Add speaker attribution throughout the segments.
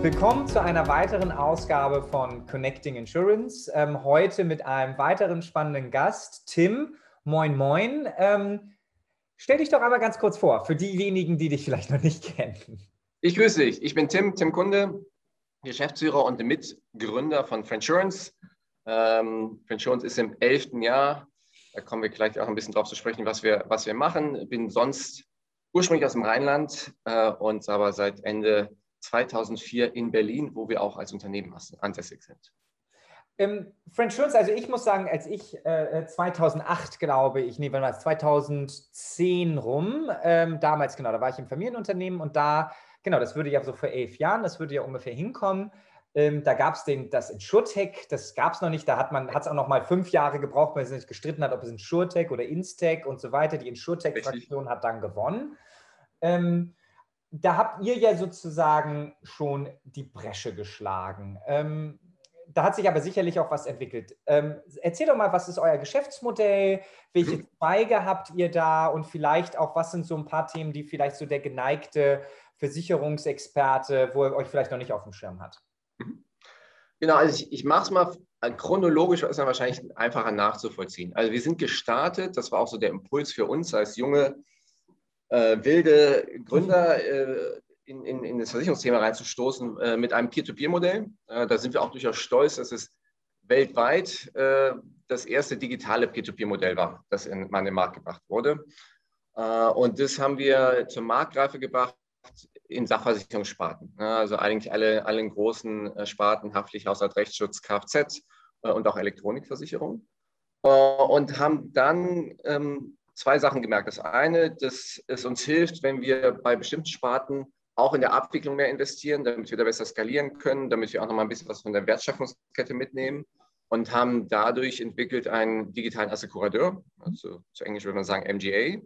Speaker 1: Willkommen zu einer weiteren Ausgabe von Connecting Insurance. Ähm, heute mit einem weiteren spannenden Gast, Tim. Moin, moin. Ähm, stell dich doch einmal ganz kurz vor, für diejenigen, die dich vielleicht noch nicht kennen.
Speaker 2: Ich grüße dich. Ich bin Tim, Tim Kunde, Geschäftsführer und Mitgründer von Frensurance. Ähm, Frensurance ist im elften Jahr. Da kommen wir gleich auch ein bisschen drauf zu sprechen, was wir, was wir machen. Bin sonst ursprünglich aus dem Rheinland äh, und aber seit Ende 2004 in Berlin, wo wir auch als Unternehmen ansässig sind.
Speaker 1: Ähm, French Schulz, also ich muss sagen, als ich äh, 2008, glaube ich, nee, wann war es, 2010 rum, ähm, damals genau, da war ich im Familienunternehmen und da, genau, das würde ja so vor elf Jahren, das würde ja ungefähr hinkommen. Ähm, da gab es das Insurtech, das gab es noch nicht, da hat man hat es auch noch mal fünf Jahre gebraucht, weil es nicht gestritten hat, ob es Insurtech oder Instech und so weiter. Die Insurtech-Fraktion hat dann gewonnen. Ähm, da habt ihr ja sozusagen schon die Bresche geschlagen. Ähm, da hat sich aber sicherlich auch was entwickelt. Ähm, erzähl doch mal, was ist euer Geschäftsmodell? Welche mhm. Zweige habt ihr da? Und vielleicht auch, was sind so ein paar Themen, die vielleicht so der geneigte Versicherungsexperte, wo er euch vielleicht noch nicht auf dem Schirm hat?
Speaker 2: Mhm. Genau, also ich, ich mache es mal chronologisch, ist dann wahrscheinlich einfacher nachzuvollziehen. Also wir sind gestartet, das war auch so der Impuls für uns als junge äh, wilde Gründer äh, in, in, in, das Versicherungsthema reinzustoßen äh, mit einem Peer-to-Peer-Modell. Äh, da sind wir auch durchaus stolz, dass es weltweit äh, das erste digitale Peer-to-Peer-Modell war, das in, in den Markt gebracht wurde. Äh, und das haben wir zur Marktreife gebracht in Sachversicherungssparten. also eigentlich alle, alle großen Sparten, Haftpflicht, Haushalt, Rechtsschutz, Kfz und auch Elektronikversicherung. Und haben dann ähm, zwei Sachen gemerkt. Das eine, dass es uns hilft, wenn wir bei bestimmten Sparten auch in der Abwicklung mehr investieren, damit wir da besser skalieren können, damit wir auch noch mal ein bisschen was von der Wertschöpfungskette mitnehmen und haben dadurch entwickelt einen digitalen Assekurateur, also zu Englisch würde man sagen MGA,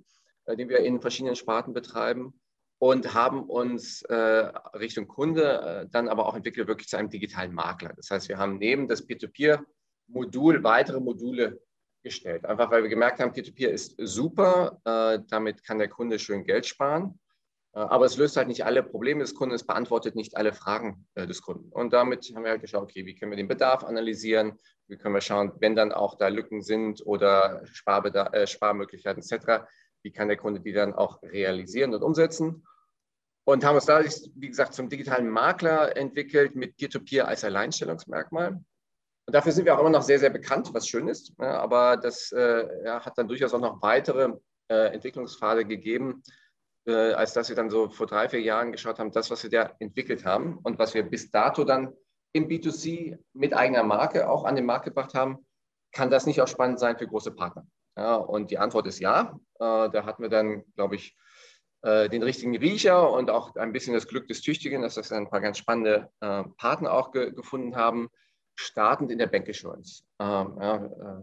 Speaker 2: äh, den wir in verschiedenen Sparten betreiben und haben uns äh, Richtung Kunde äh, dann aber auch entwickelt wirklich zu einem digitalen Makler. Das heißt, wir haben neben das Peer-to-Peer-Modul weitere Module gestellt. Einfach weil wir gemerkt haben, Peer-to-Peer ist super, äh, damit kann der Kunde schön Geld sparen. Äh, aber es löst halt nicht alle Probleme des Kunden, es beantwortet nicht alle Fragen äh, des Kunden. Und damit haben wir halt geschaut, okay, wie können wir den Bedarf analysieren, wie können wir schauen, wenn dann auch da Lücken sind oder Sparbedarf, äh, Sparmöglichkeiten etc., wie kann der Kunde die dann auch realisieren und umsetzen. Und haben uns dadurch, wie gesagt, zum digitalen Makler entwickelt mit Peer-to-Peer -Peer als Alleinstellungsmerkmal. Und dafür sind wir auch immer noch sehr, sehr bekannt, was schön ist. Ja, aber das äh, ja, hat dann durchaus auch noch weitere äh, Entwicklungspfade gegeben, äh, als dass wir dann so vor drei, vier Jahren geschaut haben, das, was wir da entwickelt haben und was wir bis dato dann im B2C mit eigener Marke auch an den Markt gebracht haben, kann das nicht auch spannend sein für große Partner? Ja, und die Antwort ist ja. Äh, da hatten wir dann, glaube ich, äh, den richtigen Riecher und auch ein bisschen das Glück des Tüchtigen, dass wir ein paar ganz spannende äh, Partner auch ge gefunden haben startend in der Bank Insurance. Ähm, ja, äh,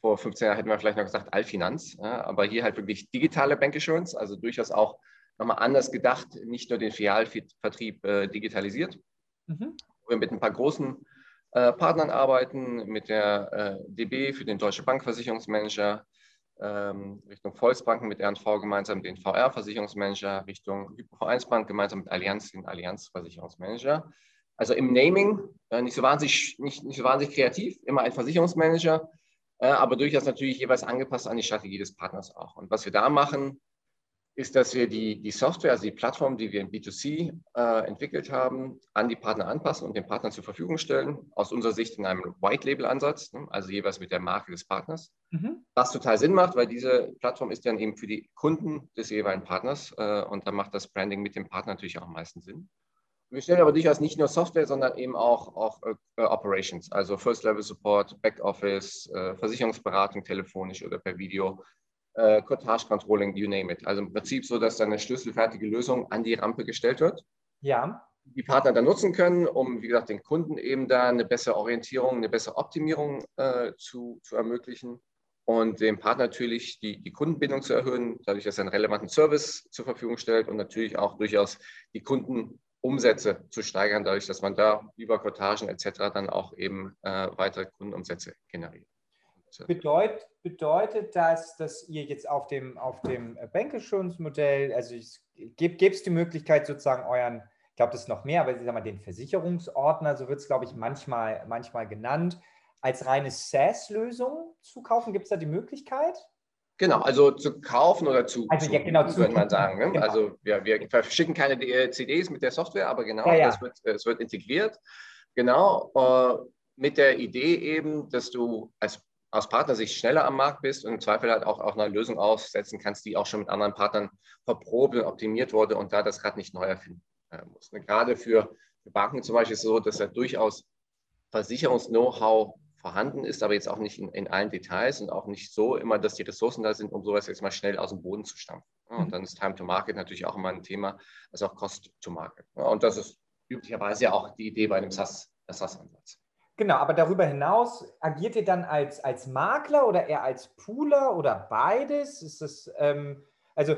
Speaker 2: vor 15 Jahren hätten wir vielleicht noch gesagt Allfinanz, ja, aber hier halt wirklich digitale Bank Insurance, also durchaus auch nochmal anders gedacht, nicht nur den Filialvertrieb äh, digitalisiert. Mhm. Wo wir mit ein paar großen äh, Partnern arbeiten, mit der äh, DB für den Deutsche Bankversicherungsmanager, ähm, Richtung Volksbanken mit RNV gemeinsam den VR-Versicherungsmanager, Richtung Hypo 1 Bank gemeinsam mit Allianz den Allianz-Versicherungsmanager. Also im Naming äh, nicht, so wahnsinnig, nicht, nicht so wahnsinnig kreativ, immer ein Versicherungsmanager, äh, aber durchaus natürlich jeweils angepasst an die Strategie des Partners auch. Und was wir da machen, ist, dass wir die, die Software, also die Plattform, die wir im B2C äh, entwickelt haben, an die Partner anpassen und den Partnern zur Verfügung stellen. Aus unserer Sicht in einem White-Label-Ansatz, ne, also jeweils mit der Marke des Partners. Mhm. Was total Sinn macht, weil diese Plattform ist dann eben für die Kunden des jeweiligen Partners äh, und da macht das Branding mit dem Partner natürlich auch am meisten Sinn. Wir stellen aber durchaus nicht nur Software, sondern eben auch, auch äh, Operations, also First-Level-Support, Backoffice, äh, Versicherungsberatung telefonisch oder per Video, äh, Cottage-Controlling, you name it. Also im Prinzip so, dass dann eine schlüsselfertige Lösung an die Rampe gestellt wird.
Speaker 1: Ja.
Speaker 2: Die Partner dann nutzen können, um, wie gesagt, den Kunden eben da eine bessere Orientierung, eine bessere Optimierung äh, zu, zu ermöglichen und dem Partner natürlich die, die Kundenbindung zu erhöhen, dadurch, dass er einen relevanten Service zur Verfügung stellt und natürlich auch durchaus die Kunden Umsätze zu steigern, dadurch, dass man da über Cottagen etc. dann auch eben äh, weitere Kundenumsätze generiert.
Speaker 1: Bedeut, bedeutet das, dass ihr jetzt auf dem, auf dem Bankassurance-Modell, also gibt es die Möglichkeit, sozusagen euren Ich glaube, das ist noch mehr, aber ich sag mal, den Versicherungsordner, so wird es, glaube ich, manchmal, manchmal genannt, als reine SaaS-Lösung zu kaufen. Gibt es da die Möglichkeit?
Speaker 2: Genau, also zu kaufen oder zu,
Speaker 1: also, ja, genau,
Speaker 2: zu, würde man sagen. Ne? Genau. Also ja, wir verschicken keine CDs mit der Software, aber genau,
Speaker 1: ja.
Speaker 2: Das, wird, das wird integriert. Genau, äh, mit der Idee eben, dass du als aus Partnersicht schneller am Markt bist und im Zweifel halt auch, auch eine Lösung aufsetzen kannst, die auch schon mit anderen Partnern verprobt und optimiert wurde und da das Rad nicht neu erfinden äh, muss. Ne? Gerade für, für, Banken zum Beispiel ist es so, dass da durchaus Versicherungs-Know-how vorhanden ist, aber jetzt auch nicht in, in, allen Details und auch nicht so immer, dass die Ressourcen da sind, um sowas jetzt mal schnell aus dem Boden zu stampfen. Und mhm. dann ist Time to Market natürlich auch immer ein Thema, also auch Cost to Market. Und das ist üblicherweise ja auch die Idee bei dem SaaS-Ansatz.
Speaker 1: Genau, aber darüber hinaus agiert ihr dann als, als Makler oder eher als Pooler oder beides? Ist das, ähm, also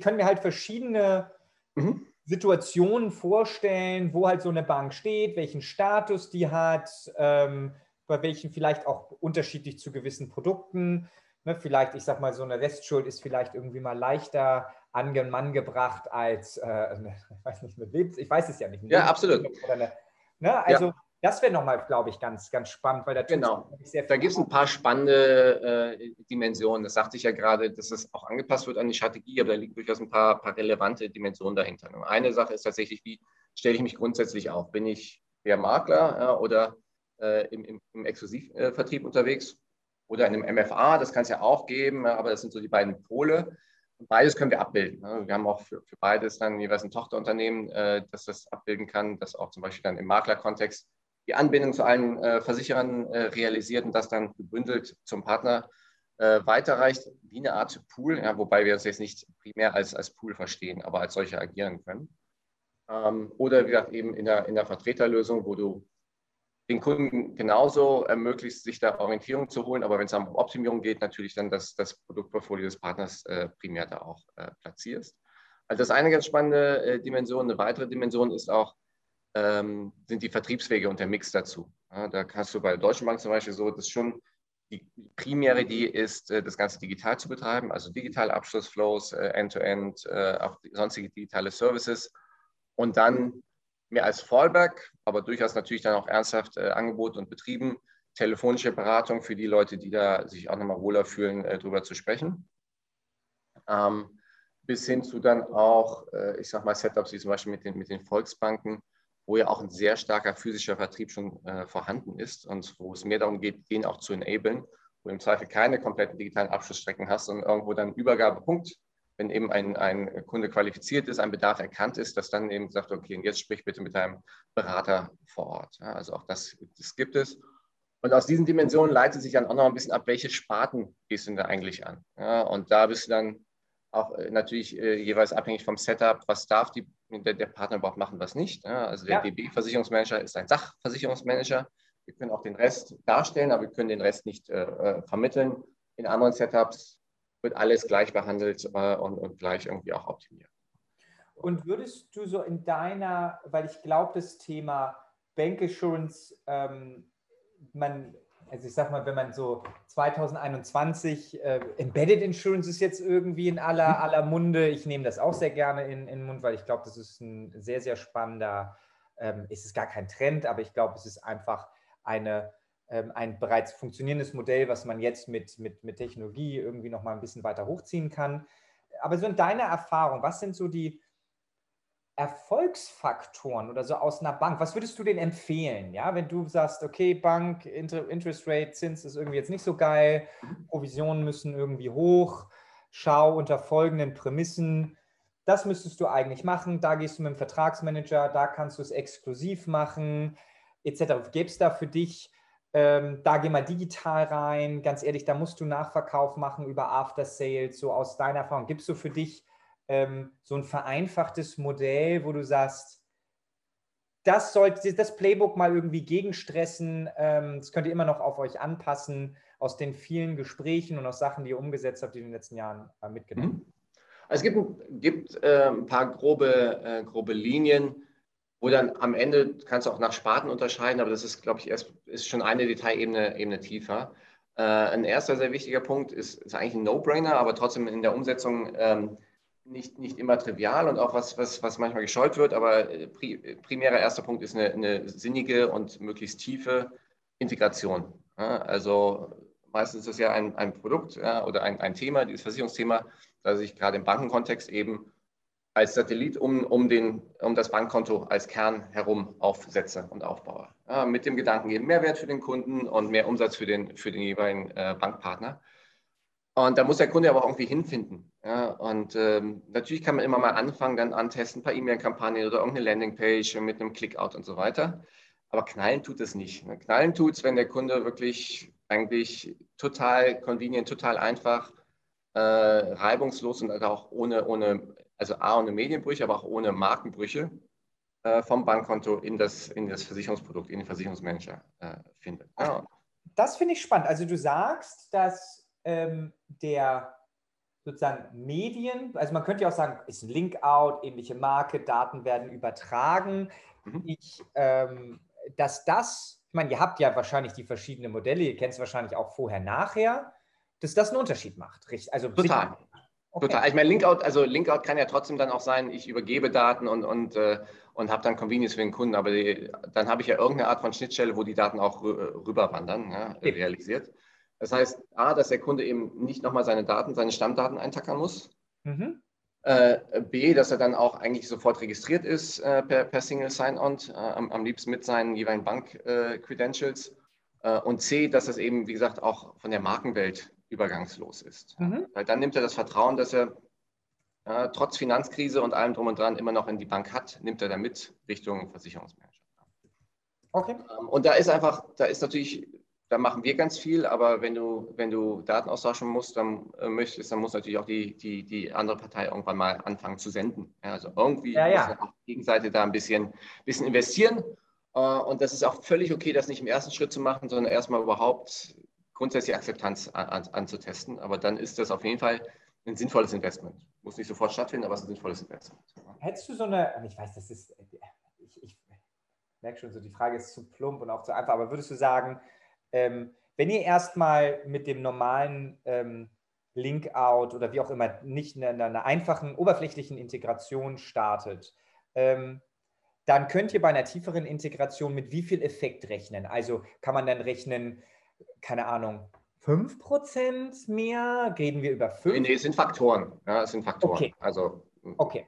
Speaker 1: kann mir halt verschiedene mhm. Situationen vorstellen, wo halt so eine Bank steht, welchen Status die hat, ähm, bei welchen vielleicht auch unterschiedlich zu gewissen Produkten. Ne, vielleicht, ich sag mal, so eine Restschuld ist vielleicht irgendwie mal leichter an den Mann gebracht als, äh, ich weiß nicht, mit Lebens, ich weiß es ja nicht.
Speaker 2: Ja, absolut.
Speaker 1: Eine, ne, also ja. Das wäre nochmal, glaube ich, ganz, ganz spannend, weil da
Speaker 2: genau. sehr Da gibt es ein paar spannende äh, Dimensionen. Das sagte ich ja gerade, dass es auch angepasst wird an die Strategie, aber da liegen durchaus ein paar, paar relevante Dimensionen dahinter. Eine Sache ist tatsächlich, wie stelle ich mich grundsätzlich auf? Bin ich der Makler ja, oder äh, im, im, im Exklusivvertrieb unterwegs oder in einem MFA? Das kann es ja auch geben, aber das sind so die beiden Pole. Beides können wir abbilden. Ne? Wir haben auch für, für beides dann jeweils ein Tochterunternehmen, äh, das das abbilden kann, das auch zum Beispiel dann im Maklerkontext die Anbindung zu allen äh, Versicherern äh, realisiert und das dann gebündelt zum Partner äh, weiterreicht, wie eine Art Pool, ja, wobei wir das jetzt nicht primär als, als Pool verstehen, aber als solche agieren können. Ähm, oder wie gesagt, eben in der, in der Vertreterlösung, wo du den Kunden genauso ermöglicht, sich da Orientierung zu holen, aber wenn es um Optimierung geht, natürlich dann das, das Produktportfolio des Partners äh, primär da auch äh, platzierst. Also das ist eine ganz spannende äh, Dimension. Eine weitere Dimension ist auch, ähm, sind die Vertriebswege und der Mix dazu. Ja, da kannst du bei der Deutschen Bank zum Beispiel so, dass schon die primäre Idee ist, äh, das Ganze digital zu betreiben, also digitale Abschlussflows, äh, End-to-End, äh, auch sonstige digitale Services und dann mehr als Fallback, aber durchaus natürlich dann auch ernsthaft äh, angeboten und betrieben, telefonische Beratung für die Leute, die da sich auch nochmal wohler fühlen, äh, darüber zu sprechen. Ähm, bis hin zu dann auch, äh, ich sag mal, Setups wie zum Beispiel mit den, mit den Volksbanken, wo ja auch ein sehr starker physischer Vertrieb schon äh, vorhanden ist und wo es mehr darum geht, den auch zu enablen, wo du im Zweifel keine kompletten digitalen Abschlussstrecken hast, sondern irgendwo dann Übergabepunkt, wenn eben ein, ein Kunde qualifiziert ist, ein Bedarf erkannt ist, dass dann eben sagt, okay, und jetzt sprich bitte mit deinem Berater vor Ort. Ja, also auch das, das gibt es. Und aus diesen Dimensionen leitet sich dann auch noch ein bisschen ab, welche Sparten gehst du denn da eigentlich an? Ja, und da bist du dann auch äh, natürlich äh, jeweils abhängig vom Setup, was darf die, der, der Partner überhaupt machen, was nicht. Ja, also der ja. DB-Versicherungsmanager ist ein Sachversicherungsmanager. Wir können auch den Rest darstellen, aber wir können den Rest nicht äh, äh vermitteln. In anderen Setups wird alles gleich behandelt äh, und, und gleich irgendwie auch optimiert.
Speaker 1: Und würdest du so in deiner, weil ich glaube, das Thema Bank Assurance, ähm, man also ich sag mal, wenn man so 2021, äh, Embedded Insurance ist jetzt irgendwie in aller, mhm. aller Munde. Ich nehme das auch sehr gerne in, in den Mund, weil ich glaube, das ist ein sehr, sehr spannender, ähm, es ist gar kein Trend, aber ich glaube, es ist einfach eine, ein bereits funktionierendes Modell, was man jetzt mit, mit, mit Technologie irgendwie noch mal ein bisschen weiter hochziehen kann. Aber so in deiner Erfahrung, was sind so die, Erfolgsfaktoren oder so aus einer Bank, was würdest du denn empfehlen? Ja, wenn du sagst, okay, Bank, Interest Rate, Zins ist irgendwie jetzt nicht so geil, Provisionen müssen irgendwie hoch, schau unter folgenden Prämissen, das müsstest du eigentlich machen, da gehst du mit dem Vertragsmanager, da kannst du es exklusiv machen, etc. Gäbe es da für dich, ähm, da geh mal digital rein, ganz ehrlich, da musst du Nachverkauf machen über After Sales, so aus deiner Erfahrung. Gibst du für dich ähm, so ein vereinfachtes Modell, wo du sagst, das sollte das Playbook mal irgendwie gegenstressen, ähm, das könnt ihr immer noch auf euch anpassen, aus den vielen Gesprächen und aus Sachen, die ihr umgesetzt habt, die in den letzten Jahren äh, mitgenommen?
Speaker 2: Mhm. Also es gibt, gibt äh, ein paar grobe, äh, grobe Linien, wo dann am Ende kannst du auch nach Sparten unterscheiden, aber das ist, glaube ich, erst ist schon eine Detailebene Ebene tiefer. Äh, ein erster sehr wichtiger Punkt ist, ist eigentlich ein No-Brainer, aber trotzdem in der Umsetzung ähm, nicht, nicht immer trivial und auch was, was, was manchmal gescheut wird, aber äh, primärer erster Punkt ist eine, eine sinnige und möglichst tiefe Integration. Ja, also meistens ist es ja ein, ein Produkt ja, oder ein, ein Thema, dieses Versicherungsthema, das ich gerade im Bankenkontext eben als Satellit um, um, den, um das Bankkonto als Kern herum aufsetze und aufbaue. Ja, mit dem Gedanken eben Mehrwert für den Kunden und mehr Umsatz für den, für den jeweiligen äh, Bankpartner. Und da muss der Kunde aber auch irgendwie hinfinden. Ja, und ähm, natürlich kann man immer mal anfangen, dann antesten, ein paar E-Mail-Kampagnen oder irgendeine Landingpage mit einem Clickout und so weiter. Aber knallen tut es nicht. Ne? Knallen tut es, wenn der Kunde wirklich eigentlich total convenient, total einfach, äh, reibungslos und auch ohne, ohne, also A, ohne Medienbrüche, aber auch ohne Markenbrüche äh, vom Bankkonto in das, in das Versicherungsprodukt, in den Versicherungsmanager äh, findet. Ja.
Speaker 1: Das finde ich spannend. Also du sagst, dass ähm, der sozusagen Medien, also man könnte ja auch sagen, ist ein Link-out, ähnliche Marke, Daten werden übertragen. Mhm. Ich, ähm, dass das, ich meine, ihr habt ja wahrscheinlich die verschiedenen Modelle, ihr kennt es wahrscheinlich auch vorher, nachher, dass das einen Unterschied macht. Also
Speaker 2: Total. Okay. Total. Ich meine, Linkout, also Linkout kann ja trotzdem dann auch sein, ich übergebe Daten und, und, äh, und habe dann Convenience für den Kunden, aber die, dann habe ich ja irgendeine Art von Schnittstelle, wo die Daten auch rüberwandern, ja, realisiert. Das heißt, A, dass der Kunde eben nicht nochmal seine Daten, seine Stammdaten eintackern muss. Mhm. Äh, B, dass er dann auch eigentlich sofort registriert ist äh, per, per, Single Sign-On, äh, am, am, liebsten mit seinen jeweiligen Bank-Credentials. Äh, und C, dass das eben, wie gesagt, auch von der Markenwelt übergangslos ist. Mhm. Weil dann nimmt er das Vertrauen, dass er trotz Finanzkrise und allem drum und dran immer noch in die Bank hat, nimmt er dann mit Richtung Versicherungsmanager. Okay. Ähm, und da ist einfach, da ist natürlich da machen wir ganz viel, aber wenn du, wenn du Daten austauschen musst, dann äh, möchtest, dann muss natürlich auch die, die, die andere Partei irgendwann mal anfangen zu senden. Ja, also irgendwie ja, ja. muss auch die Gegenseite da ein bisschen, bisschen investieren. Äh, und das ist auch völlig okay, das nicht im ersten Schritt zu machen, sondern erstmal überhaupt grundsätzlich Akzeptanz an, an, anzutesten. Aber dann ist das auf jeden Fall ein sinnvolles Investment. Muss nicht sofort stattfinden, aber es ist ein sinnvolles Investment.
Speaker 1: Hättest du so eine, ich weiß, das ist, ich, ich merke schon so, die Frage ist zu plump und auch zu einfach, aber würdest du sagen, ähm, wenn ihr erstmal mit dem normalen ähm, Link-out oder wie auch immer nicht in einer, einer einfachen, oberflächlichen Integration startet, ähm, dann könnt ihr bei einer tieferen Integration mit wie viel Effekt rechnen? Also kann man dann rechnen, keine Ahnung, 5% mehr? Reden wir über 5?
Speaker 2: Nee, es sind Faktoren. Ja, es sind Faktoren.
Speaker 1: Okay.
Speaker 2: Also
Speaker 1: okay.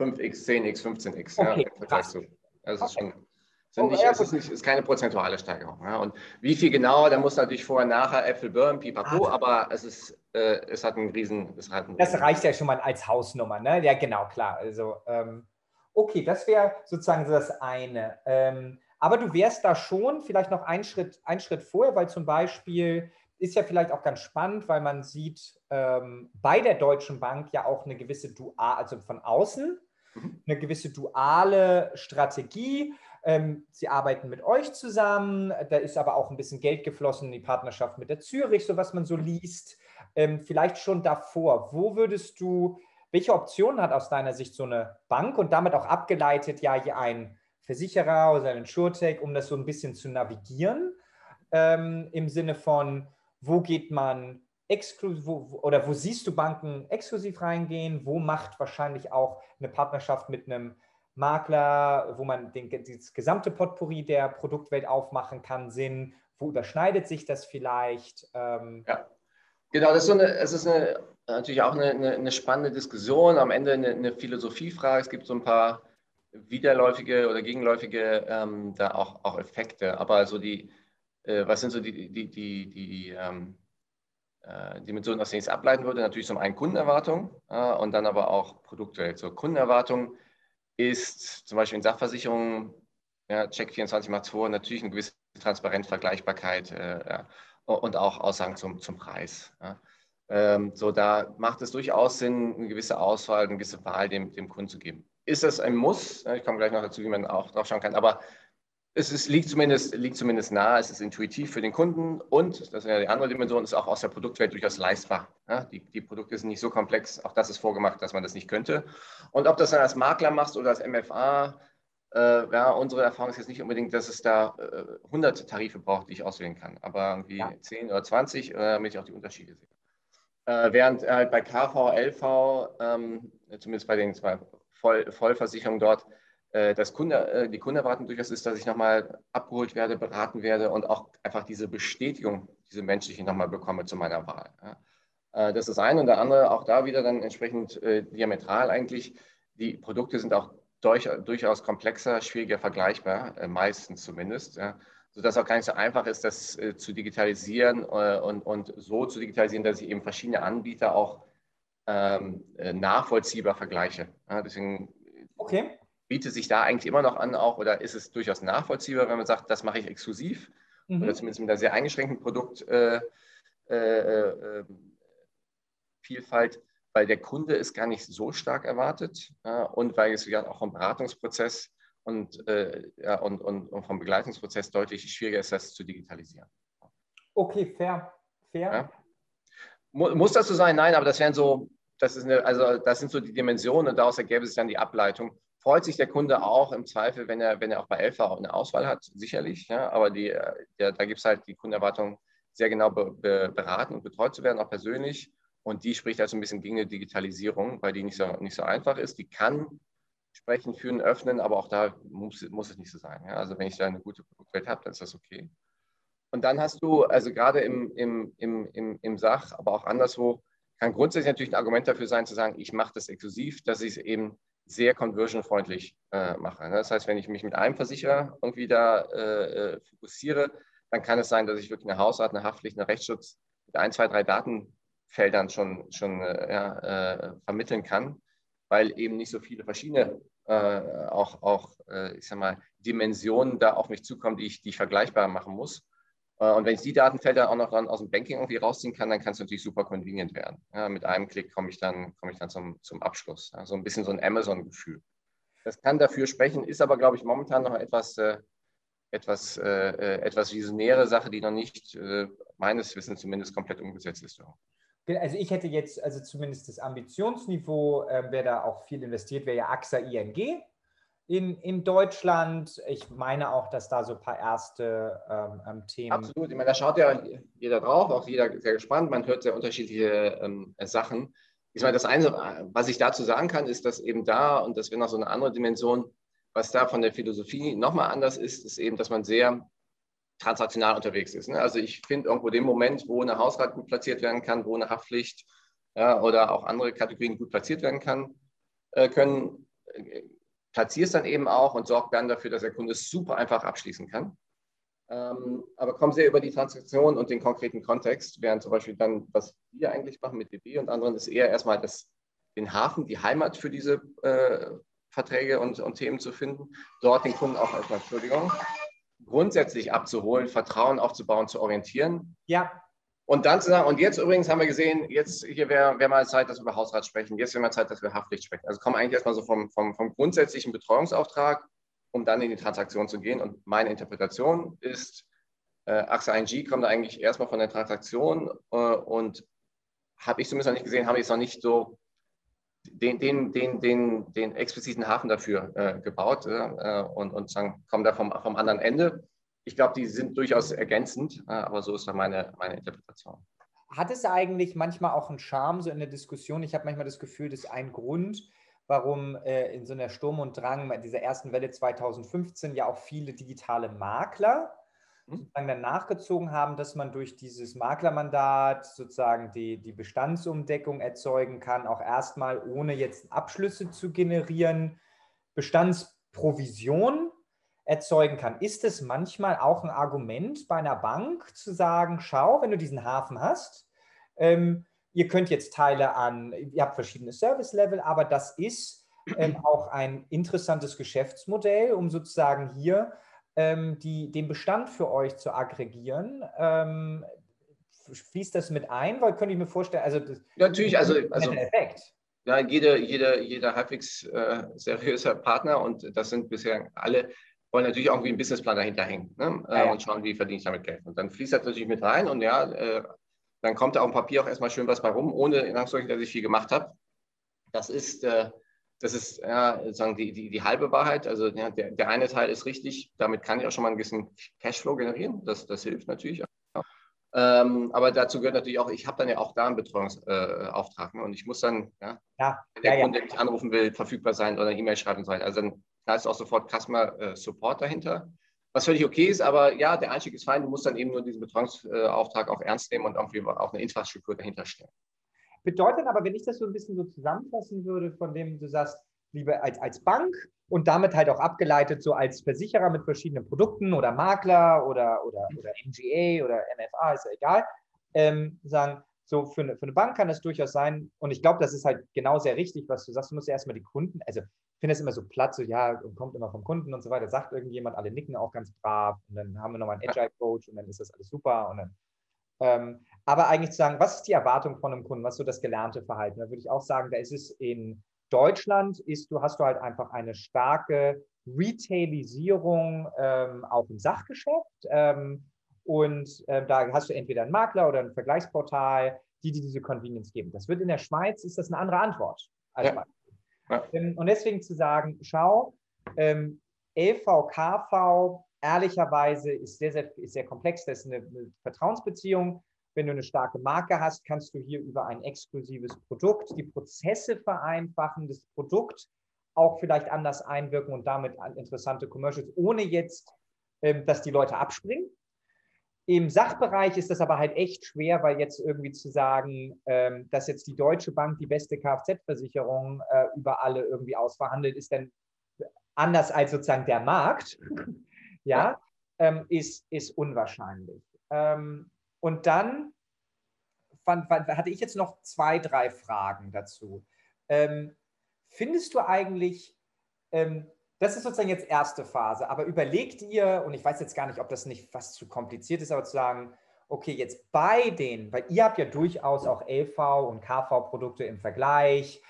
Speaker 2: 5x, 10x, 15x. Okay, ja, im Vergleich zu. Also okay. ist schon sind nicht, es ist, nicht, ist keine prozentuale Steigerung. Ja. Und wie viel genau, da muss natürlich vorher, nachher Äpfel, Birnen, pipapo, ah. aber es, ist, äh, es hat einen riesen... Es hat einen
Speaker 1: das reicht ja schon mal als Hausnummer, ne? Ja, genau, klar. Also, ähm, okay, das wäre sozusagen so das eine. Ähm, aber du wärst da schon vielleicht noch einen Schritt, einen Schritt vorher, weil zum Beispiel ist ja vielleicht auch ganz spannend, weil man sieht ähm, bei der Deutschen Bank ja auch eine gewisse Dual, also von außen, mhm. eine gewisse duale Strategie. Ähm, sie arbeiten mit euch zusammen. Da ist aber auch ein bisschen Geld geflossen in die Partnerschaft mit der Zürich, so was man so liest. Ähm, vielleicht schon davor. Wo würdest du, welche Optionen hat aus deiner Sicht so eine Bank und damit auch abgeleitet ja hier ein Versicherer oder ein InsurTech, um das so ein bisschen zu navigieren? Ähm, Im Sinne von, wo geht man exklusiv oder wo siehst du Banken exklusiv reingehen? Wo macht wahrscheinlich auch eine Partnerschaft mit einem Makler, wo man den, das gesamte Potpourri der Produktwelt aufmachen kann, Sinn? Wo überschneidet sich das vielleicht?
Speaker 2: Ähm ja, genau, das ist, so eine, es ist eine, natürlich auch eine, eine, eine, spannende Diskussion, am Ende eine, eine, Philosophiefrage. Es gibt so ein paar widerläufige oder gegenläufige ähm, da auch, auch Effekte, aber so die, äh, was sind so die, die, die, die ähm, äh, Dimensionen, aus denen ich es ableiten würde? Natürlich zum einen Kundenerwartung äh, und dann aber auch Produktwelt. So Kundenerwartung ist zum Beispiel in Sachversicherungen, ja, Check 24 macht vor, natürlich eine gewisse Transparenz, Vergleichbarkeit äh, ja, und auch Aussagen zum, zum Preis. Ja. Ähm, so, da macht es durchaus Sinn, eine gewisse Auswahl, eine gewisse Wahl dem, dem Kunden zu geben. Ist das ein Muss? Ich komme gleich noch dazu, wie man auch drauf schauen kann, aber es ist, liegt, zumindest, liegt zumindest nahe, es ist intuitiv für den Kunden und, das ist ja die andere Dimension, ist auch aus der Produktwelt durchaus leistbar. Ja, die, die, Produkte sind nicht so komplex, auch das ist vorgemacht, dass man das nicht könnte. Und ob das dann als Makler machst oder als MFA, äh, ja, unsere Erfahrung ist jetzt nicht unbedingt, dass es da äh, 100 Tarife braucht, die ich auswählen kann, aber irgendwie ja. 10 oder 20, äh, damit ich auch die Unterschiede sehe. Äh, während halt bei KV, LV ähm, zumindest bei den zwei Voll Vollversicherungen dort, dass Kunde, die Kundenerwartung durchaus ist, dass ich nochmal abgeholt werde, beraten werde und auch einfach diese Bestätigung, diese menschliche nochmal bekomme zu meiner Wahl. Das ist das eine und der andere, auch da wieder dann entsprechend diametral eigentlich. Die Produkte sind auch durch, durchaus komplexer, schwieriger vergleichbar, äh, meistens zumindest. Ja. Sodass auch gar nicht so einfach ist, das äh, zu digitalisieren äh, und, und so zu digitalisieren, dass ich eben verschiedene Anbieter auch ähm, äh, nachvollziehbar vergleiche. Ja, deswegen okay. bietet sich da eigentlich immer noch an, auch oder ist es durchaus nachvollziehbar, wenn man sagt, das mache ich exklusiv mhm. oder zumindest mit einer sehr eingeschränkten Produktvielfalt. Äh, äh, weil der Kunde es gar nicht so stark erwartet äh, und weil es ja auch vom Beratungsprozess und, äh, ja, und, und, und, vom Begleitungsprozess deutlich schwieriger ist, das zu digitalisieren.
Speaker 1: Okay, fair. fair.
Speaker 2: Ja. Muss das so sein? Nein, aber das wären so, das ist eine, also das sind so die Dimensionen und daraus ergäbe sich dann die Ableitung. Freut sich der Kunde auch im Zweifel, wenn er, wenn er auch bei Elfa eine Auswahl hat, sicherlich. Ja, aber die, der, da gibt es halt die Kundenerwartung, sehr genau be, be, beraten und betreut zu werden, auch persönlich. Und die spricht also ein bisschen gegen eine Digitalisierung, weil die nicht so, nicht so einfach ist. Die kann sprechen, führen, öffnen, aber auch da muss, muss es nicht so sein. Ja? Also wenn ich da eine gute Produktwelt habe, dann ist das okay. Und dann hast du, also gerade im, im, im, im, im Sach, aber auch anderswo, kann grundsätzlich natürlich ein Argument dafür sein, zu sagen, ich mache das exklusiv, dass ich es eben sehr conversionfreundlich äh, mache. Das heißt, wenn ich mich mit einem Versicherer irgendwie da äh, äh fokussiere, dann kann es sein, dass ich wirklich eine Hausart, eine Haftpflicht, einen Rechtsschutz mit ein, zwei, drei Daten Feldern schon, schon äh, ja, äh, vermitteln kann, weil eben nicht so viele verschiedene äh, auch, auch äh, ich sag mal, Dimensionen da auf mich zukommen, die ich, die ich vergleichbar machen muss. Äh, und wenn ich die Datenfelder auch noch dann aus dem Banking irgendwie rausziehen kann, dann kann es natürlich super convenient werden. Ja, mit einem Klick komme ich dann, komme ich dann zum, zum Abschluss. Ja, so ein bisschen so ein Amazon-Gefühl. Das kann dafür sprechen, ist aber, glaube ich, momentan noch etwas, äh, etwas, äh, etwas visionäre Sache, die noch nicht, äh, meines Wissens zumindest, komplett umgesetzt ist.
Speaker 1: Also ich hätte jetzt, also zumindest das Ambitionsniveau, äh, wer da auch viel investiert, wäre ja AXA ING in, in Deutschland. Ich meine auch, dass da so ein paar erste ähm, ähm, Themen.
Speaker 2: Absolut, ich meine, da schaut ja jeder drauf, auch jeder sehr gespannt. Man hört sehr unterschiedliche ähm, Sachen. Ich meine, das eine, was ich dazu sagen kann, ist, dass eben da, und das wäre noch so eine andere Dimension, was da von der Philosophie nochmal anders ist, ist eben, dass man sehr transaktional unterwegs ist. Ne? Also ich finde irgendwo den Moment, wo eine Hausrat gut platziert werden kann, wo eine Haftpflicht ja, oder auch andere Kategorien gut platziert werden kann, äh, können, äh, platziere es dann eben auch und sorge dann dafür, dass der Kunde es super einfach abschließen kann. Ähm, aber kommen sehr über die Transaktion und den konkreten Kontext, während zum Beispiel dann, was wir eigentlich machen mit DB und anderen, ist eher erstmal das, den Hafen, die Heimat für diese äh, Verträge und, und Themen zu finden, dort den Kunden auch erstmal, Entschuldigung, grundsätzlich abzuholen, Vertrauen aufzubauen, zu orientieren.
Speaker 1: Ja.
Speaker 2: Und dann zu sagen, und jetzt übrigens haben wir gesehen, jetzt hier wäre wär mal Zeit, dass wir über Hausrat sprechen, jetzt wäre mal Zeit, dass wir Haftpflicht sprechen. Also kommen eigentlich erstmal so vom, vom, vom grundsätzlichen Betreuungsauftrag, um dann in die Transaktion zu gehen. Und meine Interpretation ist, äh, AXA ING kommt eigentlich erstmal von der Transaktion äh, und habe ich zumindest noch nicht gesehen, habe ich es noch nicht so den, den, den, den, den expliziten Hafen dafür äh, gebaut äh, und, und sagen, kommen da vom, vom anderen Ende. Ich glaube, die sind durchaus ergänzend, äh, aber so ist dann meine, meine Interpretation.
Speaker 1: Hat es eigentlich manchmal auch einen Charme so in der Diskussion? Ich habe manchmal das Gefühl, dass ein Grund, warum äh, in so einer Sturm und Drang dieser ersten Welle 2015 ja auch viele digitale Makler. Sozusagen dann nachgezogen haben, dass man durch dieses Maklermandat sozusagen die, die Bestandsumdeckung erzeugen kann, auch erstmal ohne jetzt Abschlüsse zu generieren, Bestandsprovision erzeugen kann. Ist es manchmal auch ein Argument bei einer Bank zu sagen, schau, wenn du diesen Hafen hast, ähm, ihr könnt jetzt Teile an, ihr habt verschiedene Service-Level, aber das ist ähm, auch ein interessantes Geschäftsmodell, um sozusagen hier ähm, die, den Bestand für euch zu aggregieren. Ähm, fließt das mit ein? Weil könnte ich mir vorstellen, also das
Speaker 2: ja, natürlich, also, also Effekt. Ja, jeder, jeder, jeder halbwegs äh, seriöser Partner und das sind bisher alle, wollen natürlich irgendwie einen Businessplan dahinter hängen ne? äh, ja, ja. und schauen, wie verdiene ich damit Geld. Und dann fließt das natürlich mit rein und ja, äh, dann kommt da auf dem Papier auch erstmal schön was bei rum, ohne in Anführungszeichen, dass ich viel gemacht habe. Das ist, äh, das ist ja, sozusagen die, die, die halbe Wahrheit. Also ja, der, der eine Teil ist richtig, damit kann ich auch schon mal ein bisschen Cashflow generieren. Das, das hilft natürlich. Auch. Ähm, aber dazu gehört natürlich auch, ich habe dann ja auch da einen Betreuungsauftrag. Äh, ne? Und ich muss dann, ja, ja wenn der ja, Kunde ja. mich anrufen will, verfügfügbar sein oder eine E-Mail schreiben und so weiter. Also dann, da ist auch sofort Customer äh, Support dahinter. Was völlig okay ist, aber ja, der Einstieg ist fein. Du musst dann eben nur diesen Betreuungsauftrag auch ernst nehmen und irgendwie auch eine Infrastruktur dahinter stellen.
Speaker 1: Bedeutet aber, wenn ich das so ein bisschen so zusammenfassen würde, von dem du sagst, lieber als, als Bank und damit halt auch abgeleitet so als Versicherer mit verschiedenen Produkten oder Makler oder, oder, oder MGA oder MFA, ist ja egal, ähm, sagen, so für eine, für eine Bank kann das durchaus sein. Und ich glaube, das ist halt genau sehr richtig, was du sagst. Du musst ja erstmal die Kunden, also ich finde es immer so platt, so ja, kommt immer vom Kunden und so weiter, sagt irgendjemand, alle nicken auch ganz brav und dann haben wir nochmal einen Agile-Coach und dann ist das alles super und dann. Ähm, aber eigentlich zu sagen, was ist die Erwartung von einem Kunden, was ist so das gelernte Verhalten? Da würde ich auch sagen, da ist es in Deutschland ist, du hast du halt einfach eine starke Retailisierung ähm, auch im Sachgeschäft. Ähm, und äh, da hast du entweder einen Makler oder ein Vergleichsportal, die dir diese Convenience geben. Das wird in der Schweiz, ist das eine andere Antwort. Ja. Ja. Ähm, und deswegen zu sagen, schau, ähm, LV, KV, ehrlicherweise ist sehr, sehr, ist sehr komplex. Das ist eine, eine Vertrauensbeziehung. Wenn du eine starke Marke hast, kannst du hier über ein exklusives Produkt die Prozesse vereinfachen, das Produkt auch vielleicht anders einwirken und damit an interessante Commercials, ohne jetzt, ähm, dass die Leute abspringen. Im Sachbereich ist das aber halt echt schwer, weil jetzt irgendwie zu sagen, ähm, dass jetzt die Deutsche Bank die beste Kfz-Versicherung äh, über alle irgendwie ausverhandelt, ist dann anders als sozusagen der Markt, ja, ähm, ist, ist unwahrscheinlich. Und dann fand, hatte ich jetzt noch zwei, drei Fragen dazu. Ähm, findest du eigentlich, ähm, das ist sozusagen jetzt erste Phase, aber überlegt ihr, und ich weiß jetzt gar nicht, ob das nicht fast zu kompliziert ist, aber zu sagen, okay, jetzt bei den, weil ihr habt ja durchaus auch LV und KV-Produkte im Vergleich,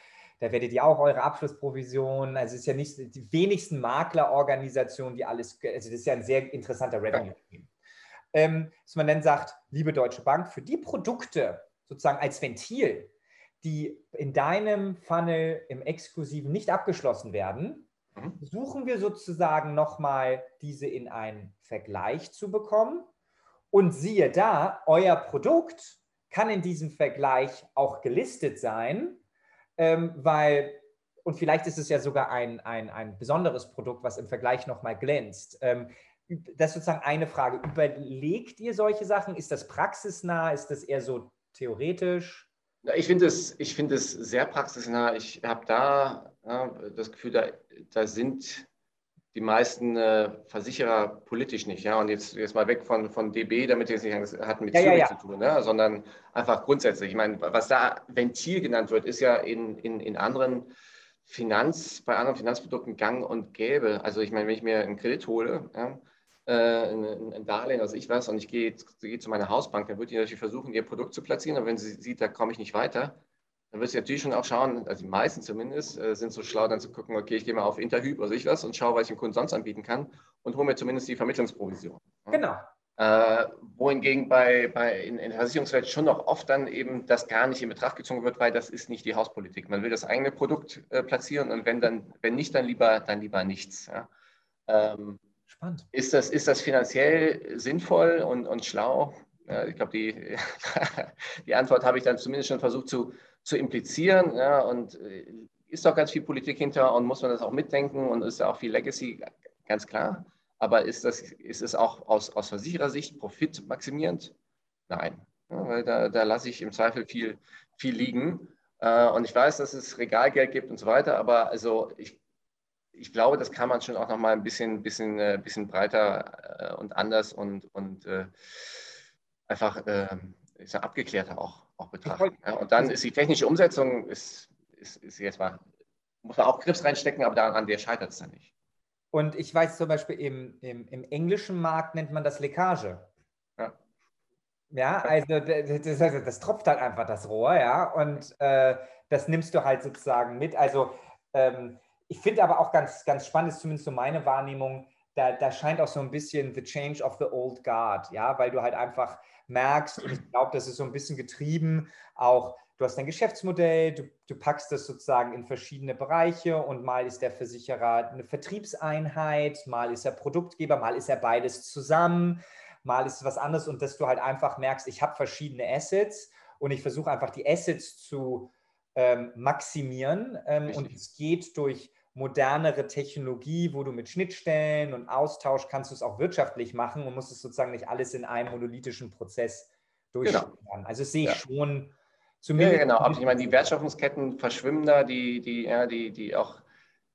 Speaker 1: da werdet ihr auch eure Abschlussprovision, also es ist ja nicht die wenigsten Maklerorganisationen, die alles, also das ist ja ein sehr interessanter Revenue-Stream ähm, dass man dann sagt, liebe Deutsche Bank, für die Produkte sozusagen als Ventil, die in deinem Funnel im Exklusiven nicht abgeschlossen werden, mhm. suchen wir sozusagen nochmal diese in einen Vergleich zu bekommen. Und siehe da, euer Produkt kann in diesem Vergleich auch gelistet sein, ähm, weil, und vielleicht ist es ja sogar ein, ein, ein besonderes Produkt, was im Vergleich nochmal glänzt. Ähm, das ist sozusagen eine Frage. Überlegt ihr solche Sachen? Ist das praxisnah? Ist das eher so theoretisch?
Speaker 2: Ich finde es, find sehr praxisnah. Ich habe da ja, das Gefühl, da, da sind die meisten äh, Versicherer politisch nicht. Ja? Und jetzt, jetzt mal weg von, von DB, damit jetzt nicht hat mit ja, Zürich ja, ja. zu tun, ne? sondern einfach grundsätzlich. Ich meine, was da Ventil genannt wird, ist ja in, in, in anderen Finanz, bei anderen Finanzprodukten gang und gäbe. Also ich meine, wenn ich mir einen Kredit hole, ja, äh, ein, ein Darlehen, also ich was, und ich gehe, gehe zu meiner Hausbank, dann wird die natürlich versuchen, ihr Produkt zu platzieren. Und wenn sie sieht, da komme ich nicht weiter, dann wird sie natürlich schon auch schauen, also die meisten zumindest, äh, sind so schlau, dann zu gucken, okay, ich gehe mal auf Interhyp oder ich was und schaue, was ich dem Kunden sonst anbieten kann und hole mir zumindest die Vermittlungsprovision.
Speaker 1: Genau.
Speaker 2: Äh, wohingegen bei, bei in, in der Versicherungswelt schon noch oft dann eben das gar nicht in Betracht gezogen wird, weil das ist nicht die Hauspolitik. Man will das eigene Produkt äh, platzieren und wenn dann, wenn nicht, dann lieber, dann lieber nichts. Ja. Ähm, Spannend. Ist das, ist das finanziell sinnvoll und, und schlau? Ja, ich glaube, die, die Antwort habe ich dann zumindest schon versucht zu, zu implizieren. Ja, und äh, ist doch ganz viel Politik hinter und muss man das auch mitdenken und ist ja auch viel Legacy, ganz klar. Aber ist, das, ist es auch aus, aus Versicherersicht profitmaximierend? Nein. Ja, weil da, da lasse ich im Zweifel viel, viel liegen. Äh, und ich weiß, dass es Regalgeld gibt und so weiter, aber also ich ich glaube, das kann man schon auch noch mal ein bisschen, bisschen, äh, bisschen breiter und anders und, und einfach abgeklärter auch, auch betrachten. Ja, und dann ist die technische Umsetzung, ist, ist, ist jetzt mal, muss man auch Griffs reinstecken, aber daran, der scheitert es dann nicht.
Speaker 1: Und ich weiß zum Beispiel, im, im, im englischen Markt nennt man das Leckage. Ja. Ja, also das, das, das, tropft halt einfach das Rohr, ja, und äh, das nimmst du halt sozusagen mit. Also ähm, ich finde aber auch ganz, ganz spannend, ist zumindest so meine Wahrnehmung, da, da scheint auch so ein bisschen the change of the old guard, ja, weil du halt einfach merkst, und ich glaube, das ist so ein bisschen getrieben, auch du hast dein Geschäftsmodell, du, du packst das sozusagen in verschiedene Bereiche und mal ist der Versicherer eine Vertriebseinheit, mal ist er Produktgeber, mal ist er beides zusammen, mal ist es was anderes und dass du halt einfach merkst, ich habe verschiedene Assets und ich versuche einfach die Assets zu ähm, maximieren ähm, und es geht durch modernere Technologie, wo du mit Schnittstellen und Austausch kannst du es auch wirtschaftlich machen und musst es sozusagen nicht alles in einem monolithischen Prozess durchführen. Genau. Also das sehe ich ja. schon
Speaker 2: zumindest. Ja, genau. Aber ich meine, die Wertschöpfungsketten verschwimmen da, die, die, ja, die, die auch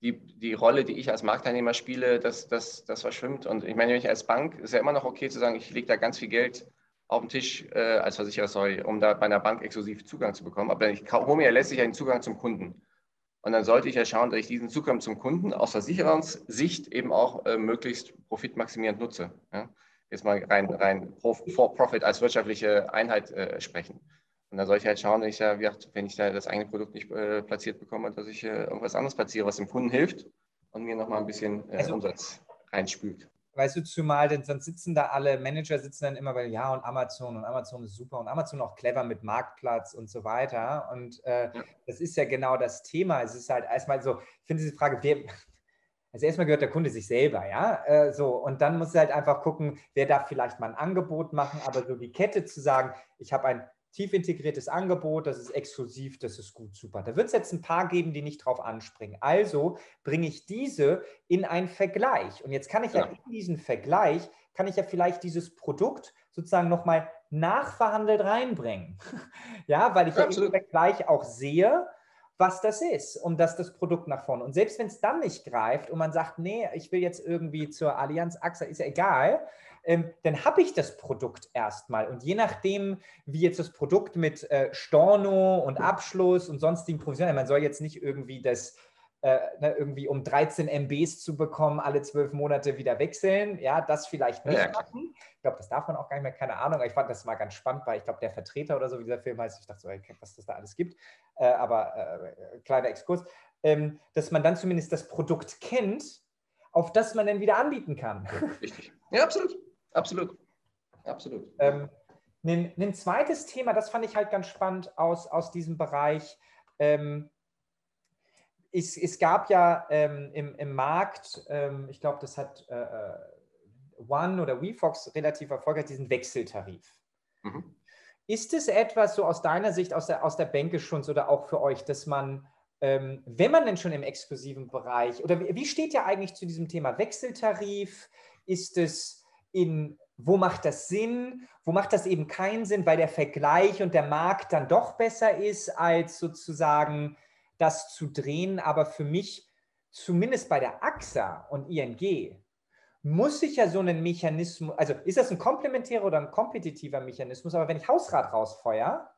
Speaker 2: die, die Rolle, die ich als Marktteilnehmer spiele, das, das, das verschwimmt. Und ich meine, ich als Bank, ist ja immer noch okay zu sagen, ich lege da ganz viel Geld auf den Tisch äh, als Versicherer, sorry, um da bei einer Bank exklusiv Zugang zu bekommen. Aber ich hole mir ja letztlich einen Zugang zum Kunden. Und dann sollte ich ja schauen, dass ich diesen Zugang zum Kunden aus Versicherungssicht eben auch äh, möglichst profitmaximierend nutze. Ja? Jetzt mal rein, rein for Profit als wirtschaftliche Einheit äh, sprechen. Und dann soll ich halt schauen, wenn ich, da, wenn ich da das eigene Produkt nicht äh, platziert bekomme, dass ich äh, irgendwas anderes platziere, was dem Kunden hilft und mir nochmal ein bisschen äh, also, Umsatz reinspült.
Speaker 1: Weißt du, zumal, denn sonst sitzen da alle Manager, sitzen dann immer bei, ja, und Amazon und Amazon ist super und Amazon auch clever mit Marktplatz und so weiter. Und äh, ja. das ist ja genau das Thema. Es ist halt erstmal so, ich finde diese Frage, wer, also erstmal gehört der Kunde sich selber, ja, äh, so und dann muss er halt einfach gucken, wer darf vielleicht mal ein Angebot machen, aber so die Kette zu sagen, ich habe ein tief integriertes Angebot, das ist exklusiv, das ist gut, super. Da wird es jetzt ein paar geben, die nicht drauf anspringen. Also bringe ich diese in einen Vergleich. Und jetzt kann ich ja, ja in diesen Vergleich, kann ich ja vielleicht dieses Produkt sozusagen nochmal nachverhandelt reinbringen. ja, weil ich ja, ja im Vergleich auch sehe, was das ist und dass das Produkt nach vorne. Und selbst wenn es dann nicht greift und man sagt, nee, ich will jetzt irgendwie zur Allianz AXA, ist ja egal, ähm, dann habe ich das Produkt erstmal. Und je nachdem, wie jetzt das Produkt mit äh, Storno und Abschluss und sonstigen Provisionen, man soll jetzt nicht irgendwie das äh, ne, irgendwie um 13 MBs zu bekommen, alle zwölf Monate wieder wechseln. Ja, das vielleicht nicht ja, machen. Ich glaube, das darf man auch gar nicht mehr, keine Ahnung. Ich fand das mal ganz spannend, weil ich glaube, der Vertreter oder so, wie dieser Film heißt, ich dachte so, was das da alles gibt. Äh, aber äh, kleiner Exkurs. Ähm, dass man dann zumindest das Produkt kennt, auf das man dann wieder anbieten kann.
Speaker 2: richtig. Ja, absolut. Absolut. Absolut.
Speaker 1: Ähm, ein, ein, zweites Thema, das fand ich halt ganz spannend aus, aus diesem Bereich. Ähm, es, es gab ja ähm, im, im Markt, ähm, ich glaube, das hat äh, äh, One oder WeFox relativ erfolgreich, diesen Wechseltarif. Mhm. Ist es etwas so aus deiner Sicht, aus der, aus der Bänkeschunz oder auch für euch, dass man, ähm, wenn man denn schon im exklusiven Bereich, oder wie, wie steht ja eigentlich zu diesem Thema Wechseltarif? Ist es in, wo macht das Sinn? Wo macht das eben keinen Sinn, weil der Vergleich und der Markt dann doch besser ist, als sozusagen das zu drehen. Aber für mich, zumindest bei der AXA und ING, muss ich ja so einen Mechanismus, also ist das ein komplementärer oder ein kompetitiver Mechanismus, aber wenn ich Hausrat rausfeuer,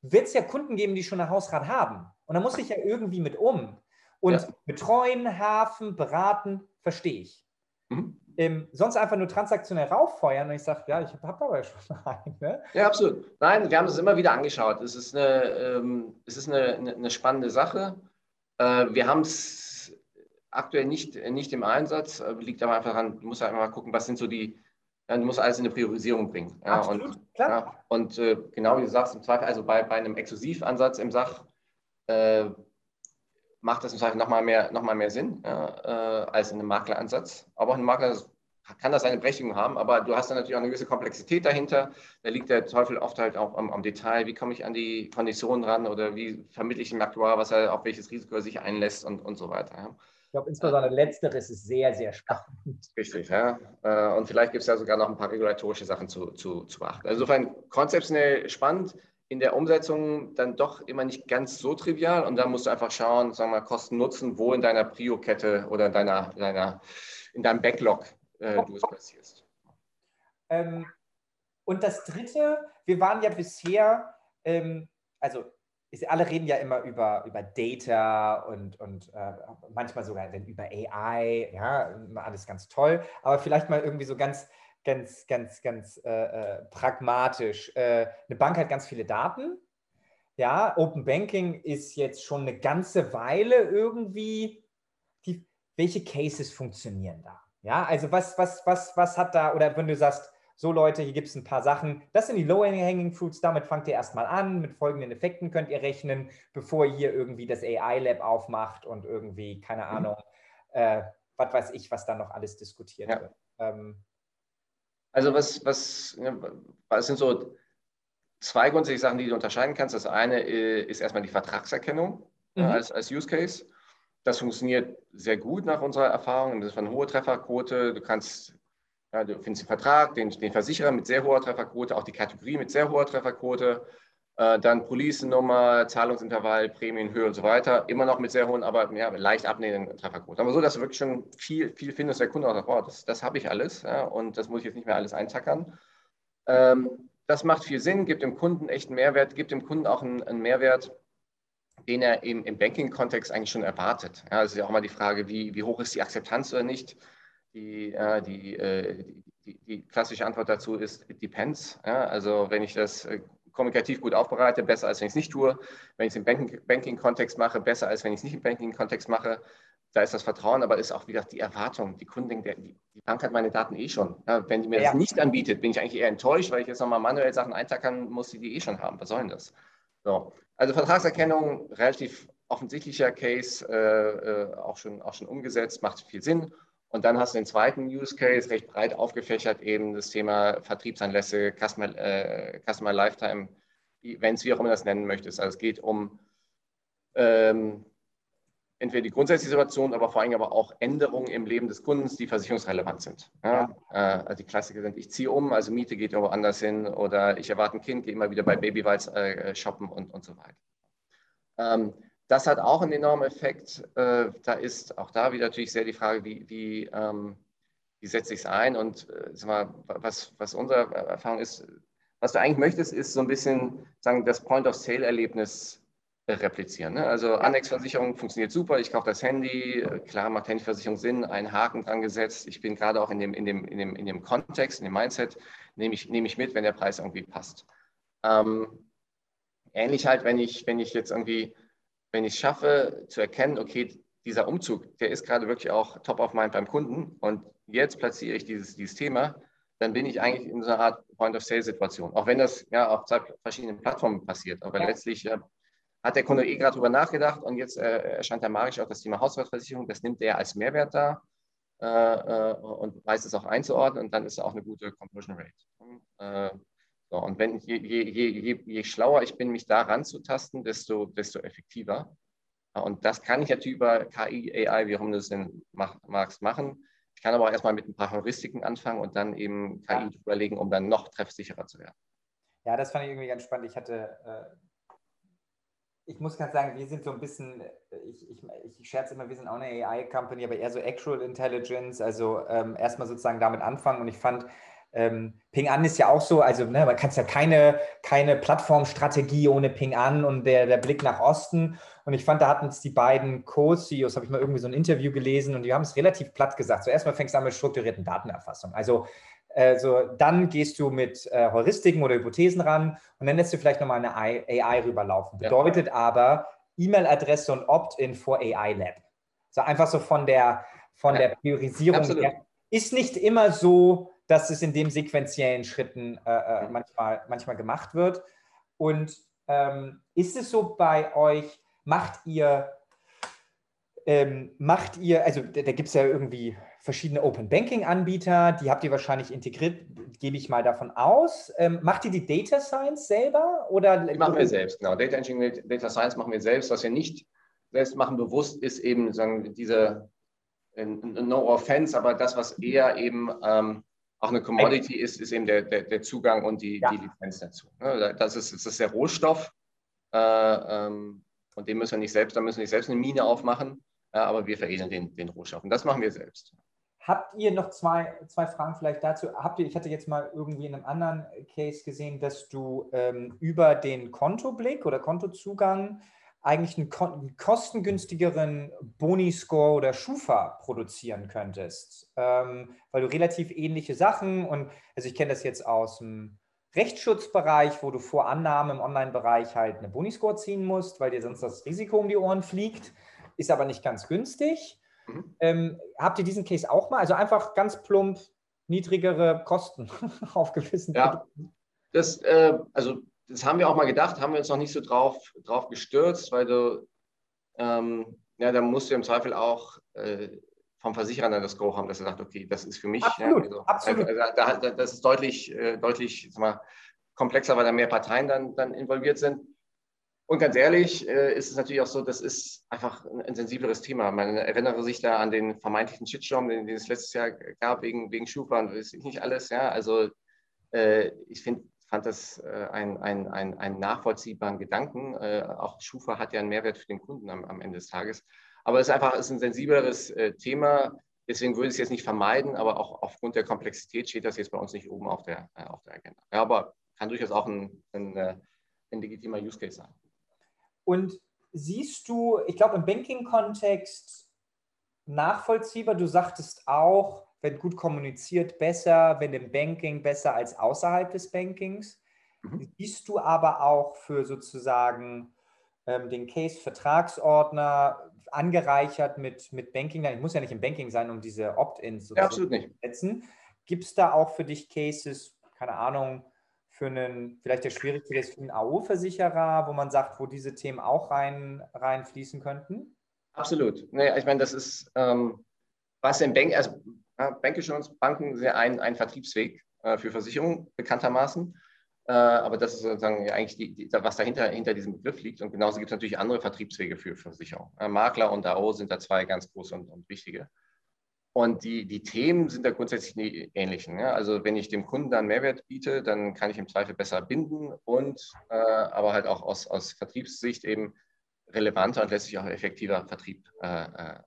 Speaker 1: wird es ja Kunden geben, die schon ein Hausrat haben. Und da muss ich ja irgendwie mit um. Und ja. betreuen, hafen, beraten, verstehe ich. Mhm. Ähm, sonst einfach nur transaktionell rauffeuern und ich sage, ja, ich habe hab aber schon
Speaker 2: einen. Ne? Ja, absolut. Nein, wir haben es immer wieder angeschaut. Es ist eine, ähm, es ist eine, eine, eine spannende Sache. Äh, wir haben es aktuell nicht, nicht im Einsatz, äh, liegt aber einfach daran, du musst einfach mal gucken, was sind so die, ja, du musst alles in eine Priorisierung bringen. Ja, absolut, und, klar. Ja, und äh, genau wie du sagst, im Zweifel, also bei, bei einem Exklusivansatz im Sach, äh, macht das im Zweifel nochmal mehr, noch mal mehr Sinn ja, äh, als in einem Makleransatz. Aber auch ein Makler kann das seine Berechtigung haben, aber du hast dann natürlich auch eine gewisse Komplexität dahinter. Da liegt der Teufel oft halt auch am, am Detail. Wie komme ich an die Konditionen ran oder wie vermittle ich dem Aktuar, was er, auf welches Risiko er sich einlässt und, und so weiter. Ja.
Speaker 1: Ich glaube, insbesondere letzteres ist sehr, sehr spannend.
Speaker 2: Richtig, ja. Äh, und vielleicht gibt es ja sogar noch ein paar regulatorische Sachen zu, zu, zu beachten. Also insofern konzeptionell spannend in der Umsetzung dann doch immer nicht ganz so trivial. Und da musst du einfach schauen, sagen wir mal, Kosten Nutzen, wo in deiner Prio-Kette oder in, deiner, deiner, in deinem Backlog äh, du es platzierst.
Speaker 1: Ähm, und das Dritte, wir waren ja bisher, ähm, also ist, alle reden ja immer über, über Data und, und äh, manchmal sogar über AI, ja, alles ganz toll, aber vielleicht mal irgendwie so ganz ganz, ganz, ganz äh, äh, pragmatisch. Äh, eine Bank hat ganz viele Daten. Ja, Open Banking ist jetzt schon eine ganze Weile irgendwie. Die, welche Cases funktionieren da? Ja, also was, was, was, was hat da, oder wenn du sagst, so Leute, hier gibt es ein paar Sachen, das sind die Low-Hanging Fruits, damit fangt ihr erstmal an, mit folgenden Effekten könnt ihr rechnen, bevor ihr irgendwie das AI-Lab aufmacht und irgendwie, keine mhm. Ahnung, äh, was weiß ich, was da noch alles diskutiert ja. wird. Ähm,
Speaker 2: Also was, was, was sind so zwei grundsätzliche Sachen, die du unterscheiden kannst. Das eine äh, ist erstmal die Vertragserkennung mhm. als, als Use Case. Das funktioniert sehr gut nach unserer Erfahrung. Das ist eine hohe Trefferquote. Du kannst, ja, du findest den Vertrag, den, den Versicherer mit sehr hoher Trefferquote, auch die Kategorie mit sehr hoher Trefferquote. Äh, dann Police-Nummer, Zahlungsintervall, Prämienhöhe und so weiter. Immer noch mit sehr hohen, aber ja, leicht abnehmenden Trefferquoten. Aber so, dass du wirklich schon viel, viel findest, der Kunde auch sagt, boah, das, das habe ich alles ja, und das muss ich jetzt nicht mehr alles eintackern. Ähm, das macht viel Sinn, gibt dem Kunden echten Mehrwert, gibt dem Kunden auch einen, einen Mehrwert, den er im, im Banking-Kontext eigentlich schon erwartet. Ja, das ist ja auch mal die Frage, wie, wie hoch ist die Akzeptanz oder nicht. Die, äh, die, äh, die, die, klassische Antwort dazu ist, it depends. Ja, also wenn ich das äh, kommunikativ gut aufbereite, besser als wenn ich es nicht tue. Wenn ich es im Banking-Kontext mache, besser als wenn ich es nicht im Banking-Kontext mache. Da ist das Vertrauen, aber ist auch wieder die Erwartung. Die Kunden denken, die, Bank hat meine Daten eh schon. Ja, wenn die mir ja. das nicht anbietet, bin ich eigentlich eher enttäuscht, weil ich jetzt nochmal manuell Sachen eintackern muss, die die eh schon haben. Was soll denn das? So. Also Vertragserkennung, relativ offensichtlicher Case, äh, äh, auch, schon, auch schon umgesetzt, macht viel Sinn. Und dann hast du den zweiten Use Case, recht breit aufgefächert, eben das Thema Vertriebsanlässe, Customer, äh, Customer Lifetime Events, wie auch immer du das nennen möchtest. Also es geht um ähm, entweder die grundsätzliche Situation, aber vor allem aber auch Änderungen im Leben des Kundens, die versicherungsrelevant sind. Ja? Ja. Äh, also die Klassiker sind, ich ziehe um, also Miete geht irgendwo anders hin oder ich erwarte ein Kind, gehe immer wieder bei Babywalz äh, shoppen und, und so weiter. Ähm, das hat auch einen enormen Effekt. Äh, da ist auch da wieder natürlich sehr die Frage, wie, wie, ähm, wie setze ich es ein und äh, mal, was, was unsere Erfahrung ist, was du eigentlich möchtest, ist so ein bisschen sagen, das Point-of-Sale-Erlebnis replizieren. Ne? Also Annex-Versicherung funktioniert super, ich kaufe das Handy, klar macht Handyversicherung Sinn, einen Haken dran gesetzt. Ich bin gerade auch in dem, in, dem, in, dem, in dem Kontext, in dem Mindset, nehme ich, nehme ich mit, wenn der Preis irgendwie passt. Ähm, ähnlich halt, wenn ich, wenn ich jetzt irgendwie wenn ich es schaffe zu erkennen, okay, dieser Umzug, der ist gerade wirklich auch top of mind beim Kunden und jetzt platziere ich dieses, dieses Thema, dann bin ich eigentlich in so einer Art Point-of-Sale-Situation. Auch wenn das ja auf zwei verschiedenen Plattformen passiert. Aber ja. letztlich äh, hat der Kunde eh gerade drüber nachgedacht und jetzt äh, erscheint der Marisch auch das Thema Haushaltsversicherung. Das nimmt er als Mehrwert da äh, äh, und weiß es auch einzuordnen und dann ist auch eine gute Conversion Rate. Äh, so, und wenn, je, je, je, je, schlauer ich bin, mich da ranzutasten, desto, desto effektiver. Und das kann ich natürlich über KI, AI, wie auch immer du es denn magst, machen. Ich kann aber auch erstmal mit ein paar Heuristiken anfangen und dann eben KI ja. überlegen, um dann noch treffsicherer zu werden.
Speaker 1: Ja, das fand ich irgendwie ganz spannend. Ich hatte, äh, ich muss ganz sagen, wir sind so ein bisschen, ich, ich, ich scherze immer, wir sind auch eine AI-Company, aber eher so Actual Intelligence, also ähm, erstmal sozusagen damit anfangen. Und ich fand, ähm, Ping An ist ja auch so, also ne, man kann ja keine, keine Plattformstrategie ohne Ping An und der, der Blick nach Osten. Und ich fand, da hatten es die beiden Co-CEOs, habe ich mal irgendwie so ein Interview gelesen und die haben es relativ platt gesagt. So erstmal fängst du an mit strukturierten Datenerfassung. Also also dann gehst du mit äh, Heuristiken oder Hypothesen ran und dann lässt du vielleicht nochmal eine AI rüberlaufen. Bedeutet ja. aber E-Mail-Adresse und Opt-in vor AI Lab. So einfach so von der, von ja. der Priorisierung her. Ist nicht immer so, dass es in dem sequenziellen Schritten äh, äh, manchmal, manchmal gemacht wird. Und ähm, ist es so bei euch, macht ihr, ähm, macht ihr, also da, da gibt es ja irgendwie verschiedene Open Banking Anbieter, die habt ihr wahrscheinlich integriert, gebe ich mal davon aus. Ähm, macht ihr die Data Science selber oder?
Speaker 2: Die machen wir selbst, genau. Data Engineering, Data Science machen wir selbst. Was wir nicht selbst machen bewusst ist eben sagen diese No Offense, aber das, was eher eben ähm, auch eine Commodity ist, ist eben der, der, der Zugang und die, ja. die Lizenz dazu. Ne? Das ist, das ist der Rohstoff äh, ähm, und den müssen wir nicht selbst, da müssen wir nicht selbst eine Mine aufmachen, äh, aber wir veredeln den, den Rohstoff und das machen wir selbst.
Speaker 1: Habt ihr noch zwei, zwei Fragen vielleicht dazu? Habt ihr, ich hatte jetzt mal irgendwie in einem anderen Case gesehen, dass du ähm, über den Kontoblick oder Kontozugang eigentlich einen, einen kostengünstigeren Boni-Score oder Schufa produzieren könntest, ähm, weil du relativ ähnliche Sachen und also ich kenne das jetzt aus dem Rechtsschutzbereich, wo du vor Annahmen im Online-Bereich halt eine Boni-Score ziehen musst, weil dir sonst das Risiko um die Ohren fliegt, ist aber nicht ganz günstig. Mhm. Ähm, habt ihr diesen Case auch mal? Also einfach ganz plump niedrigere Kosten auf gewissen
Speaker 2: ja. Produkten? Das, äh, also das haben wir auch mal gedacht, haben wir uns noch nicht so drauf, drauf gestürzt, weil du, ähm, ja, da musst du im Zweifel auch äh, vom Versicherer dann das Go haben, dass er sagt, okay, das ist für mich.
Speaker 1: Absolut, ja, also, absolut.
Speaker 2: Also, da, da, das ist deutlich, äh, deutlich mal, komplexer, weil da mehr Parteien dann, dann involviert sind. Und ganz ehrlich äh, ist es natürlich auch so, das ist einfach ein, ein sensibleres Thema. Man erinnere sich da an den vermeintlichen Shitstorm, den, den es letztes Jahr gab wegen, wegen Schufa und das ist nicht alles. Ja? Also äh, ich find, fand das äh, ein, ein, einen nachvollziehbaren Gedanken. Äh, auch Schufa hat ja einen Mehrwert für den Kunden am, am Ende des Tages. Aber es ist einfach ist ein sensibleres äh, Thema. Deswegen würde ich es jetzt nicht vermeiden, aber auch aufgrund der Komplexität steht das jetzt bei uns nicht oben auf der, auf der Agenda. Ja, aber kann durchaus auch ein, ein, ein legitimer Use Case sein.
Speaker 1: Und siehst du, ich glaube, im Banking-Kontext nachvollziehbar, du sagtest auch, wenn gut kommuniziert, besser, wenn im Banking besser als außerhalb des Bankings. Mhm. Siehst du aber auch für sozusagen ähm, den Case Vertragsordner angereichert mit, mit Banking, ich muss ja nicht im Banking sein, um diese Opt-ins
Speaker 2: ja, zu
Speaker 1: setzen. Gibt es da auch für dich Cases, keine Ahnung, für einen, vielleicht der schwierigste ist für einen AO-Versicherer, wo man sagt, wo diese Themen auch rein, reinfließen könnten?
Speaker 2: Absolut. Nee, ich meine, das ist, ähm, was im Bank, also ja, Banken sind ein, ein Vertriebsweg äh, für Versicherungen, bekanntermaßen. Äh, aber das ist sozusagen eigentlich die, die, was dahinter hinter diesem Begriff liegt. Und genauso gibt es natürlich andere Vertriebswege für Versicherungen. Makler und AO sind da zwei ganz große und, und wichtige. Und die, die Themen sind da grundsätzlich die ähnlichen. Ja? Also wenn ich dem Kunden dann Mehrwert biete, dann kann ich im Zweifel besser binden und äh, aber halt auch aus, aus Vertriebssicht eben relevanter und letztlich auch effektiver Vertrieb. Äh, äh,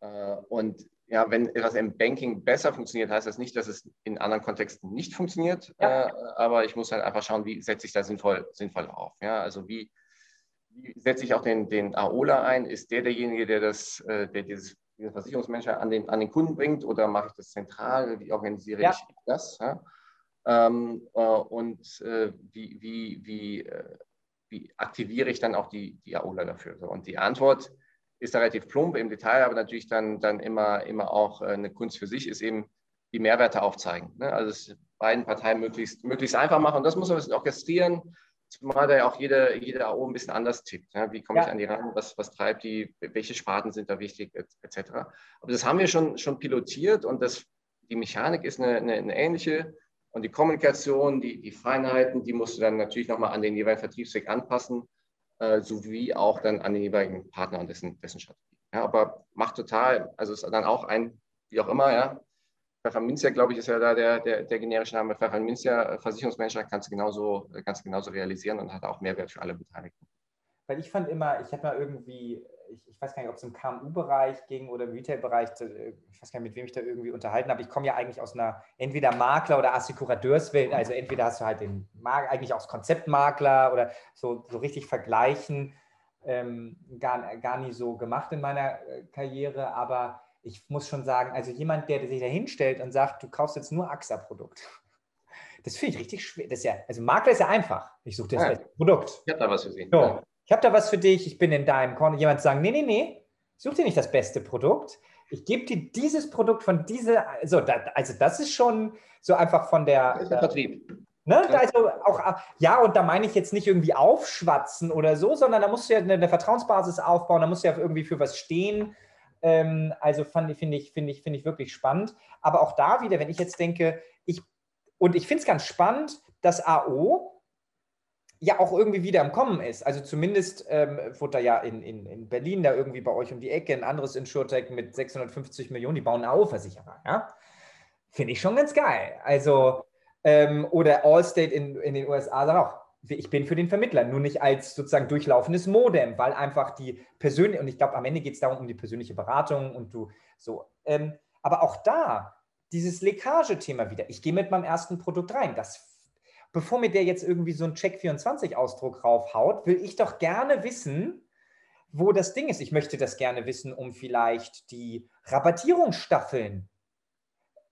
Speaker 2: äh, und ja, wenn etwas im Banking besser funktioniert, heißt das nicht, dass es in anderen Kontexten nicht funktioniert. Ja. Äh, aber ich muss halt einfach schauen, wie setze ich da sinnvoll, sinnvoll auf. Ja? Also wie, wie setze ich auch den, den AOLA ein? Ist der derjenige, der, das, äh, der dieses diesen Versicherungsmenschen an den, an den Kunden bringt oder mache ich das zentral? Wie organisiere ja. ich das? Ja? Ähm, äh, und äh, wie, wie, wie, äh, wie aktiviere ich dann auch die, die AOLA dafür? So, und die Antwort ist da relativ plump im Detail, aber natürlich dann, dann immer, immer auch äh, eine Kunst für sich, ist eben die Mehrwerte aufzeigen. Ne? Also es beiden Parteien möglichst, möglichst einfach machen. Und das muss man ein bisschen orchestrieren Zumal da ja auch jede, jede AO ein bisschen anders tickt. Ja? Wie komme ja. ich an die ran? Was, was treibt die? Welche Sparten sind da wichtig? Etc. Aber das haben wir schon, schon pilotiert und das, die Mechanik ist eine, eine, eine ähnliche. Und die Kommunikation, die, die Feinheiten, die musst du dann natürlich nochmal an den jeweiligen Vertriebsweg anpassen, äh, sowie auch dann an den jeweiligen Partner und dessen, dessen Strategie. Ja, aber macht total, also ist dann auch ein, wie auch immer, ja, Pfefferminzia, glaube ich, ist ja da der, der, der generische Name. Pfefferminzia, Versicherungsmanager, kannst du, genauso, kannst genauso realisieren und hat auch Mehrwert für alle Beteiligten.
Speaker 1: Weil ich fand immer, ich habe mal irgendwie, ich, ich, weiß gar nicht, ob es im KMU-Bereich ging oder im Retail-Bereich, ich weiß gar nicht, mit wem ich da irgendwie unterhalten habe. Ich komme ja eigentlich aus einer entweder Makler- oder Assekurateurswelt. Also entweder hast du halt den, eigentlich auch Konzeptmakler oder so, so richtig vergleichen. Ähm, gar, gar nie so gemacht in meiner äh, Karriere, aber ich muss schon sagen, also jemand, der sich da hinstellt und sagt, du kaufst jetzt nur AXA-Produkt. Das finde ich richtig schwer. Das ja, also Makler ist ja einfach. Ich suche das ja. Produkt.
Speaker 2: Ich habe da was für Sie.
Speaker 1: So. Ich habe da was für dich, ich bin in deinem Korn. Jemand sagt, nee, nee, nee, such dir nicht das beste Produkt. Ich gebe dir dieses Produkt von dieser, also, da, also das ist schon so einfach von der.
Speaker 2: Das ist der Vertrieb.
Speaker 1: Ne? Also auch, ja, und da meine ich jetzt nicht irgendwie aufschwatzen oder so, sondern da musst du ja eine, eine Vertrauensbasis aufbauen, da musst du ja irgendwie für was stehen. Ähm, also finde ich, finde ich, finde ich wirklich spannend. Aber auch da wieder, wenn ich jetzt denke, ich, und ich finde es ganz spannend, dass AO ja auch irgendwie wieder im Kommen ist. Also zumindest ähm, wurde da ja in, in, in Berlin da irgendwie bei euch um die Ecke ein anderes Insurtech mit 650 Millionen, die bauen AO-Versicherer. Ja? Finde ich schon ganz geil. Also, ähm, oder Allstate in, in den USA sagt auch, ich bin für den Vermittler, nur nicht als sozusagen durchlaufendes Modem, weil einfach die persönliche, und ich glaube, am Ende geht es darum, um die persönliche Beratung und du so. Ähm, aber auch da, dieses Leckage-Thema wieder. Ich gehe mit meinem ersten Produkt rein. Das, bevor mir der jetzt irgendwie so einen Check24-Ausdruck raufhaut, will ich doch gerne wissen, wo das Ding ist. Ich möchte das gerne wissen, um vielleicht die Rabattierungsstaffeln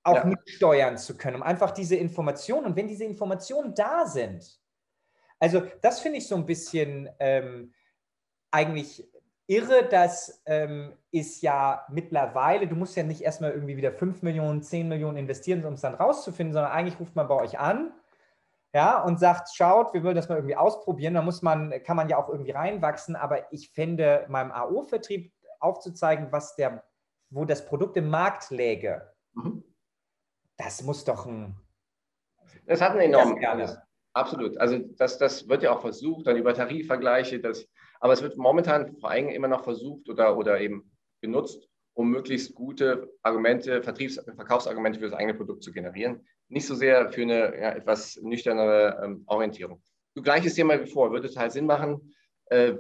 Speaker 1: auch ja. mitsteuern zu können, um einfach diese Informationen. Und wenn diese Informationen da sind, also das finde ich so ein bisschen ähm, eigentlich irre, das ähm, ist ja mittlerweile, du musst ja nicht erstmal irgendwie wieder 5 Millionen, 10 Millionen investieren, um es dann rauszufinden, sondern eigentlich ruft man bei euch an ja, und sagt, schaut, wir wollen das mal irgendwie ausprobieren. Da muss man, kann man ja auch irgendwie reinwachsen, aber ich fände meinem AO-Vertrieb aufzuzeigen, was der wo das Produkt im Markt läge, mhm. das muss doch ein.
Speaker 2: Das hat einen enormen. Absolut. Also das, das wird ja auch versucht, dann über Tarifvergleiche, das, aber es wird momentan vor allem immer noch versucht oder, oder eben genutzt, um möglichst gute Argumente, Vertriebs-, Verkaufsargumente für das eigene Produkt zu generieren. Nicht so sehr für eine ja, etwas nüchternere ähm, Orientierung. Du gleiches Thema wie vor, würde total Sinn machen. Äh,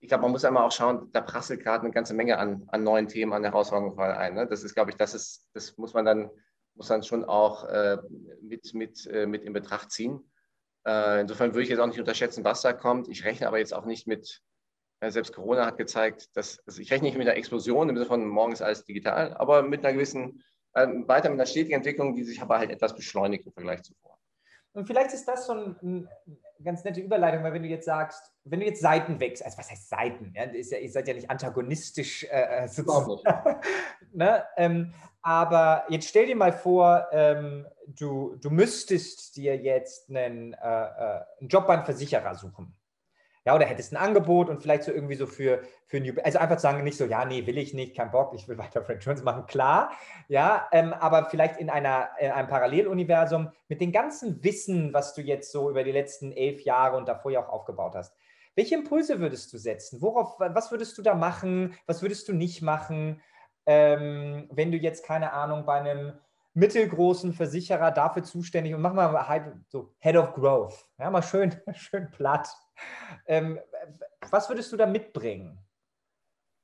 Speaker 2: ich glaube, man muss einmal auch schauen, da prasselt gerade eine ganze Menge an, an neuen Themen, an Herausforderungen ein. Ne? Das ist, glaube ich, das ist, das muss man dann, muss dann schon auch äh, mit, mit, äh, mit in Betracht ziehen. Äh, insofern würde ich jetzt auch nicht unterschätzen, was da kommt. Ich rechne aber jetzt auch nicht mit, äh, selbst Corona hat gezeigt, dass also ich rechne nicht mit einer Explosion im Sinne von morgen ist alles digital, aber mit einer gewissen, äh, weiter mit einer stetigen Entwicklung, die sich aber halt etwas beschleunigt im Vergleich zuvor.
Speaker 1: Und vielleicht ist das so eine ganz nette Überleitung, weil wenn du jetzt sagst, wenn du jetzt Seiten wächst, also was heißt Seiten? Ja, ja, ihr seid ja nicht antagonistisch äh, ne? ähm, aber jetzt stell dir mal vor, ähm, du, du müsstest dir jetzt einen, äh, äh, einen Job beim Versicherer suchen. Ja, oder hättest ein Angebot und vielleicht so irgendwie so für, für New, also einfach sagen, nicht so, ja, nee, will ich nicht, kein Bock, ich will weiter Franchise machen, klar, ja, ähm, aber vielleicht in, einer, in einem Paralleluniversum mit dem ganzen Wissen, was du jetzt so über die letzten elf Jahre und davor ja auch aufgebaut hast. Welche Impulse würdest du setzen? Worauf, was würdest du da machen? Was würdest du nicht machen, ähm, wenn du jetzt, keine Ahnung, bei einem mittelgroßen Versicherer dafür zuständig und mach mal halt so Head of Growth, ja, mal schön, schön platt. Ähm, was würdest du da mitbringen?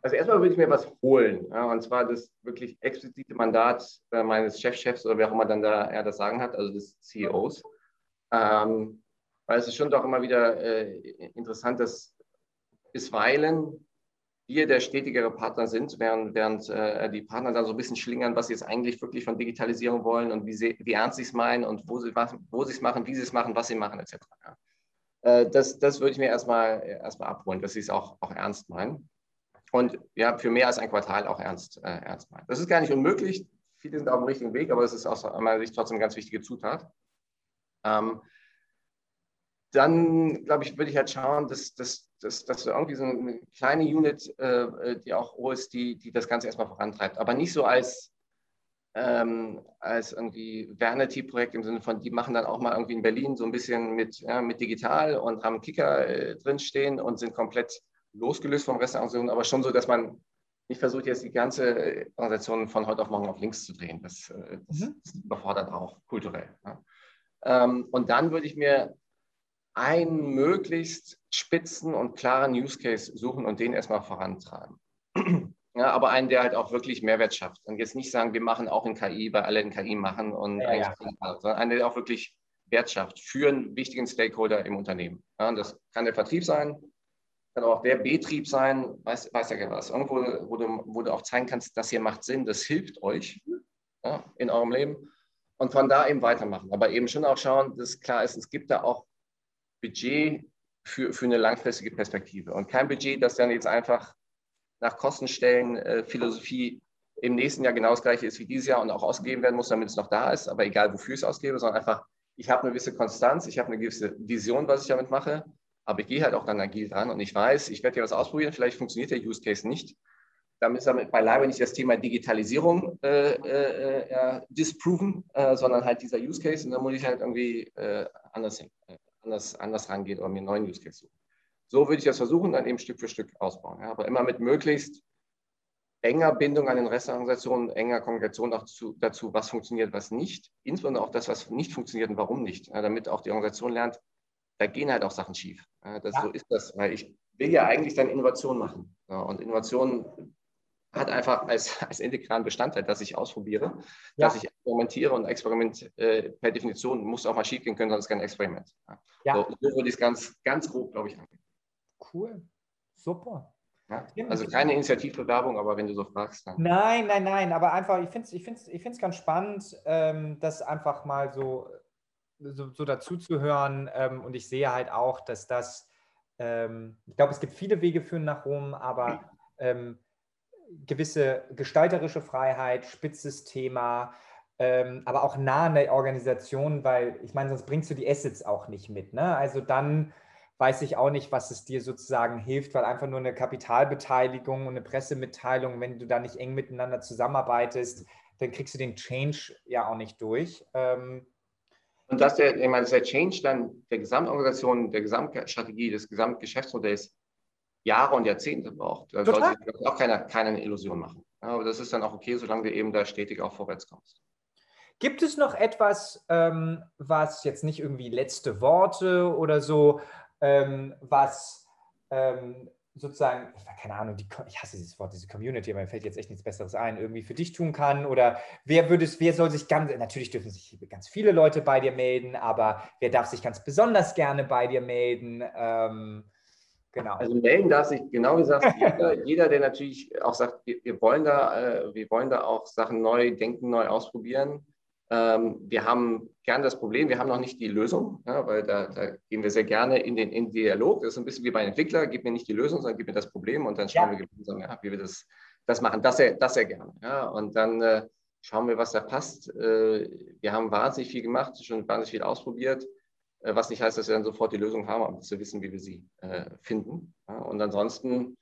Speaker 2: Also erstmal würde ich mir was holen, ja, und zwar das wirklich explizite Mandat äh, meines Chefchefs oder wer auch immer dann da er das Sagen hat, also des CEOs. Ähm, weil es ist schon doch immer wieder äh, interessant, dass bisweilen wir der stetigere Partner sind, während, während äh, die Partner dann so ein bisschen schlingern, was sie jetzt eigentlich wirklich von Digitalisierung wollen und wie, sie, wie ernst sie es meinen und wo sie es machen, wie sie es machen, was sie machen, etc. Ja. Äh, das, das würde ich mir erstmal, erstmal abholen, dass sie es auch, auch ernst meinen. Und ja, für mehr als ein Quartal auch ernst, äh, ernst meinen. Das ist gar nicht unmöglich. Viele sind auf dem richtigen Weg, aber es ist aus meiner Sicht trotzdem eine ganz wichtige Zutat. Ähm, dann, glaube ich, würde ich halt schauen, dass, dass, dass, dass du irgendwie so eine kleine Unit, äh, die auch roh ist, die, die das Ganze erstmal vorantreibt. Aber nicht so als, ähm, als irgendwie Vanity-Projekt im Sinne von, die machen dann auch mal irgendwie in Berlin so ein bisschen mit, ja, mit digital und haben Kicker äh, drinstehen und sind komplett losgelöst vom Rest der Organisation, aber schon so, dass man nicht versucht, jetzt die ganze Organisation von heute auf morgen auf links zu drehen. Das, äh, das, mhm. das überfordert auch kulturell. Ja. Ähm, und dann würde ich mir einen möglichst spitzen und klaren Use Case suchen und den erstmal vorantreiben. Ja, aber einen, der halt auch wirklich Mehrwert schafft. Und jetzt nicht sagen, wir machen auch in KI, weil alle in KI machen und ja, ja. sondern einen, der auch wirklich Wert schafft für einen wichtigen Stakeholder im Unternehmen. Ja, das kann der Vertrieb sein, kann auch der Betrieb sein, weiß, weiß ja was. Irgendwo, wo du, wo du auch zeigen kannst, das hier macht Sinn, das hilft euch ja, in eurem Leben. Und von da eben weitermachen. Aber eben schon auch schauen, dass klar ist, es gibt da auch Budget für, für eine langfristige Perspektive und kein Budget, das dann jetzt einfach nach Kostenstellen äh, im nächsten Jahr genau das gleiche ist wie dieses Jahr und auch ausgegeben werden muss, damit es noch da ist, aber egal wofür ich es ausgebe, sondern einfach, ich habe eine gewisse Konstanz, ich habe eine gewisse Vision, was ich damit mache, aber ich gehe halt auch dann agil dran und ich weiß, ich werde hier was ausprobieren, vielleicht funktioniert der Use Case nicht. Damit ist damit beileibe nicht das Thema Digitalisierung äh, äh, ja, disproven, äh, sondern halt dieser Use Case und dann muss ich halt irgendwie äh, anders hin anders, anders rangeht oder mir einen neuen Use Case suchen. So würde ich das versuchen, dann eben Stück für Stück ausbauen. Ja, aber immer mit möglichst enger Bindung an den Rest der Organisation, enger Kommunikation auch zu, dazu, was funktioniert, was nicht. Insbesondere auch das, was nicht funktioniert und warum nicht. Ja, damit auch die Organisation lernt, da gehen halt auch Sachen schief. Ja, das. So ist das, weil ich will ja eigentlich dann Innovation machen. und Innovation hat einfach als, als integralen Bestandteil, dass ich ausprobiere, ja. dass ich experimentiere und Experiment äh, per Definition muss auch mal schief gehen können, sonst kein Experiment. Ja. So, so würde ich es ganz, ganz grob, glaube ich, angehen.
Speaker 1: Cool, super.
Speaker 2: Ja, also keine Initiativbewerbung, aber wenn du so fragst,
Speaker 1: dann. Nein, nein, nein, aber einfach, ich finde es ich find's, ich find's ganz spannend, ähm, das einfach mal so, so, so dazu zu hören. Ähm, und ich sehe halt auch, dass das, ähm, ich glaube, es gibt viele Wege führen nach Rom, aber ähm, gewisse gestalterische Freiheit, spitzes Thema, ähm, aber auch nah an der Organisation, weil ich meine, sonst bringst du die Assets auch nicht mit. Ne? Also dann weiß ich auch nicht, was es dir sozusagen hilft, weil einfach nur eine Kapitalbeteiligung und eine Pressemitteilung, wenn du da nicht eng miteinander zusammenarbeitest, dann kriegst du den Change ja auch nicht durch. Ähm,
Speaker 2: und dass der, ich meine, dass der Change dann der Gesamtorganisation, der Gesamtstrategie, des Gesamtgeschäftsmodells Jahre und Jahrzehnte braucht. Da Total. sollte auch keiner, keiner eine Illusion machen. aber das ist dann auch okay, solange du eben da stetig auch vorwärts kommst.
Speaker 1: Gibt es noch etwas, ähm, was jetzt nicht irgendwie letzte Worte oder so, ähm, was ähm, sozusagen, keine Ahnung, die, ich hasse dieses Wort, diese Community, aber mir fällt jetzt echt nichts Besseres ein, irgendwie für dich tun kann oder wer würde es, wer soll sich ganz, natürlich dürfen sich ganz viele Leute bei dir melden, aber wer darf sich ganz besonders gerne bei dir melden? Ähm,
Speaker 2: genau. Also melden darf sich, genau wie gesagt, jeder, jeder, der natürlich auch sagt, wir, wir wollen da, äh, wir wollen da auch Sachen neu denken, neu ausprobieren. Ähm, wir haben gerne das Problem, wir haben noch nicht die Lösung, ja, weil da, da, gehen wir sehr gerne in den, in den Dialog. Das ist ein bisschen wie bei einem Entwickler, gib mir nicht die Lösung, sondern gib mir das Problem und dann schauen ja. wir gemeinsam, ja, wie wir das, das machen. Das sehr, das sehr gerne. Ja. Und dann äh, schauen wir, was da passt. Äh, wir haben wahnsinnig viel gemacht, schon wahnsinnig viel ausprobiert, äh, was nicht heißt, dass wir dann sofort die Lösung haben, aber zu wissen, wie wir sie äh, finden. Und ansonsten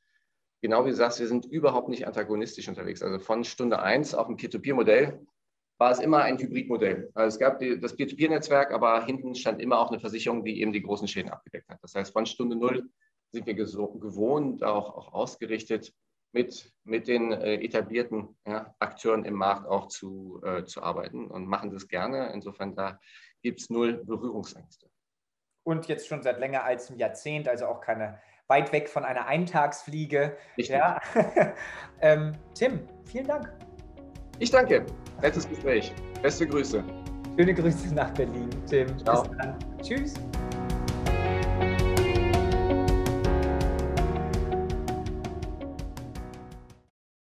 Speaker 2: genau wie du sagst, wir sind überhaupt nicht antagonistisch unterwegs. Also von Stunde 1 auf dem Peer-to-Peer-Modell war es immer ein Hybridmodell. Also es gab die, das Peer-to-Peer-Netzwerk, aber hinten stand immer auch eine Versicherung, die eben die großen Schäden abgedeckt hat. Das heißt, von Stunde Null sind wir gewohnt, auch, auch ausgerichtet, mit, mit den äh, etablierten ja, Akteuren im Markt auch zu, äh, zu arbeiten und machen das gerne. Insofern, da gibt es null Berührungsängste.
Speaker 1: Und jetzt schon seit länger als einem Jahrzehnt, also auch keine weit weg von einer Eintagsfliege. Ja. ähm, Tim, vielen Dank.
Speaker 2: Ich danke. Nettes Gespräch. Beste Grüße.
Speaker 1: Schöne Grüße nach Berlin, Tim.
Speaker 2: Ciao. Bis dann.
Speaker 1: Tschüss.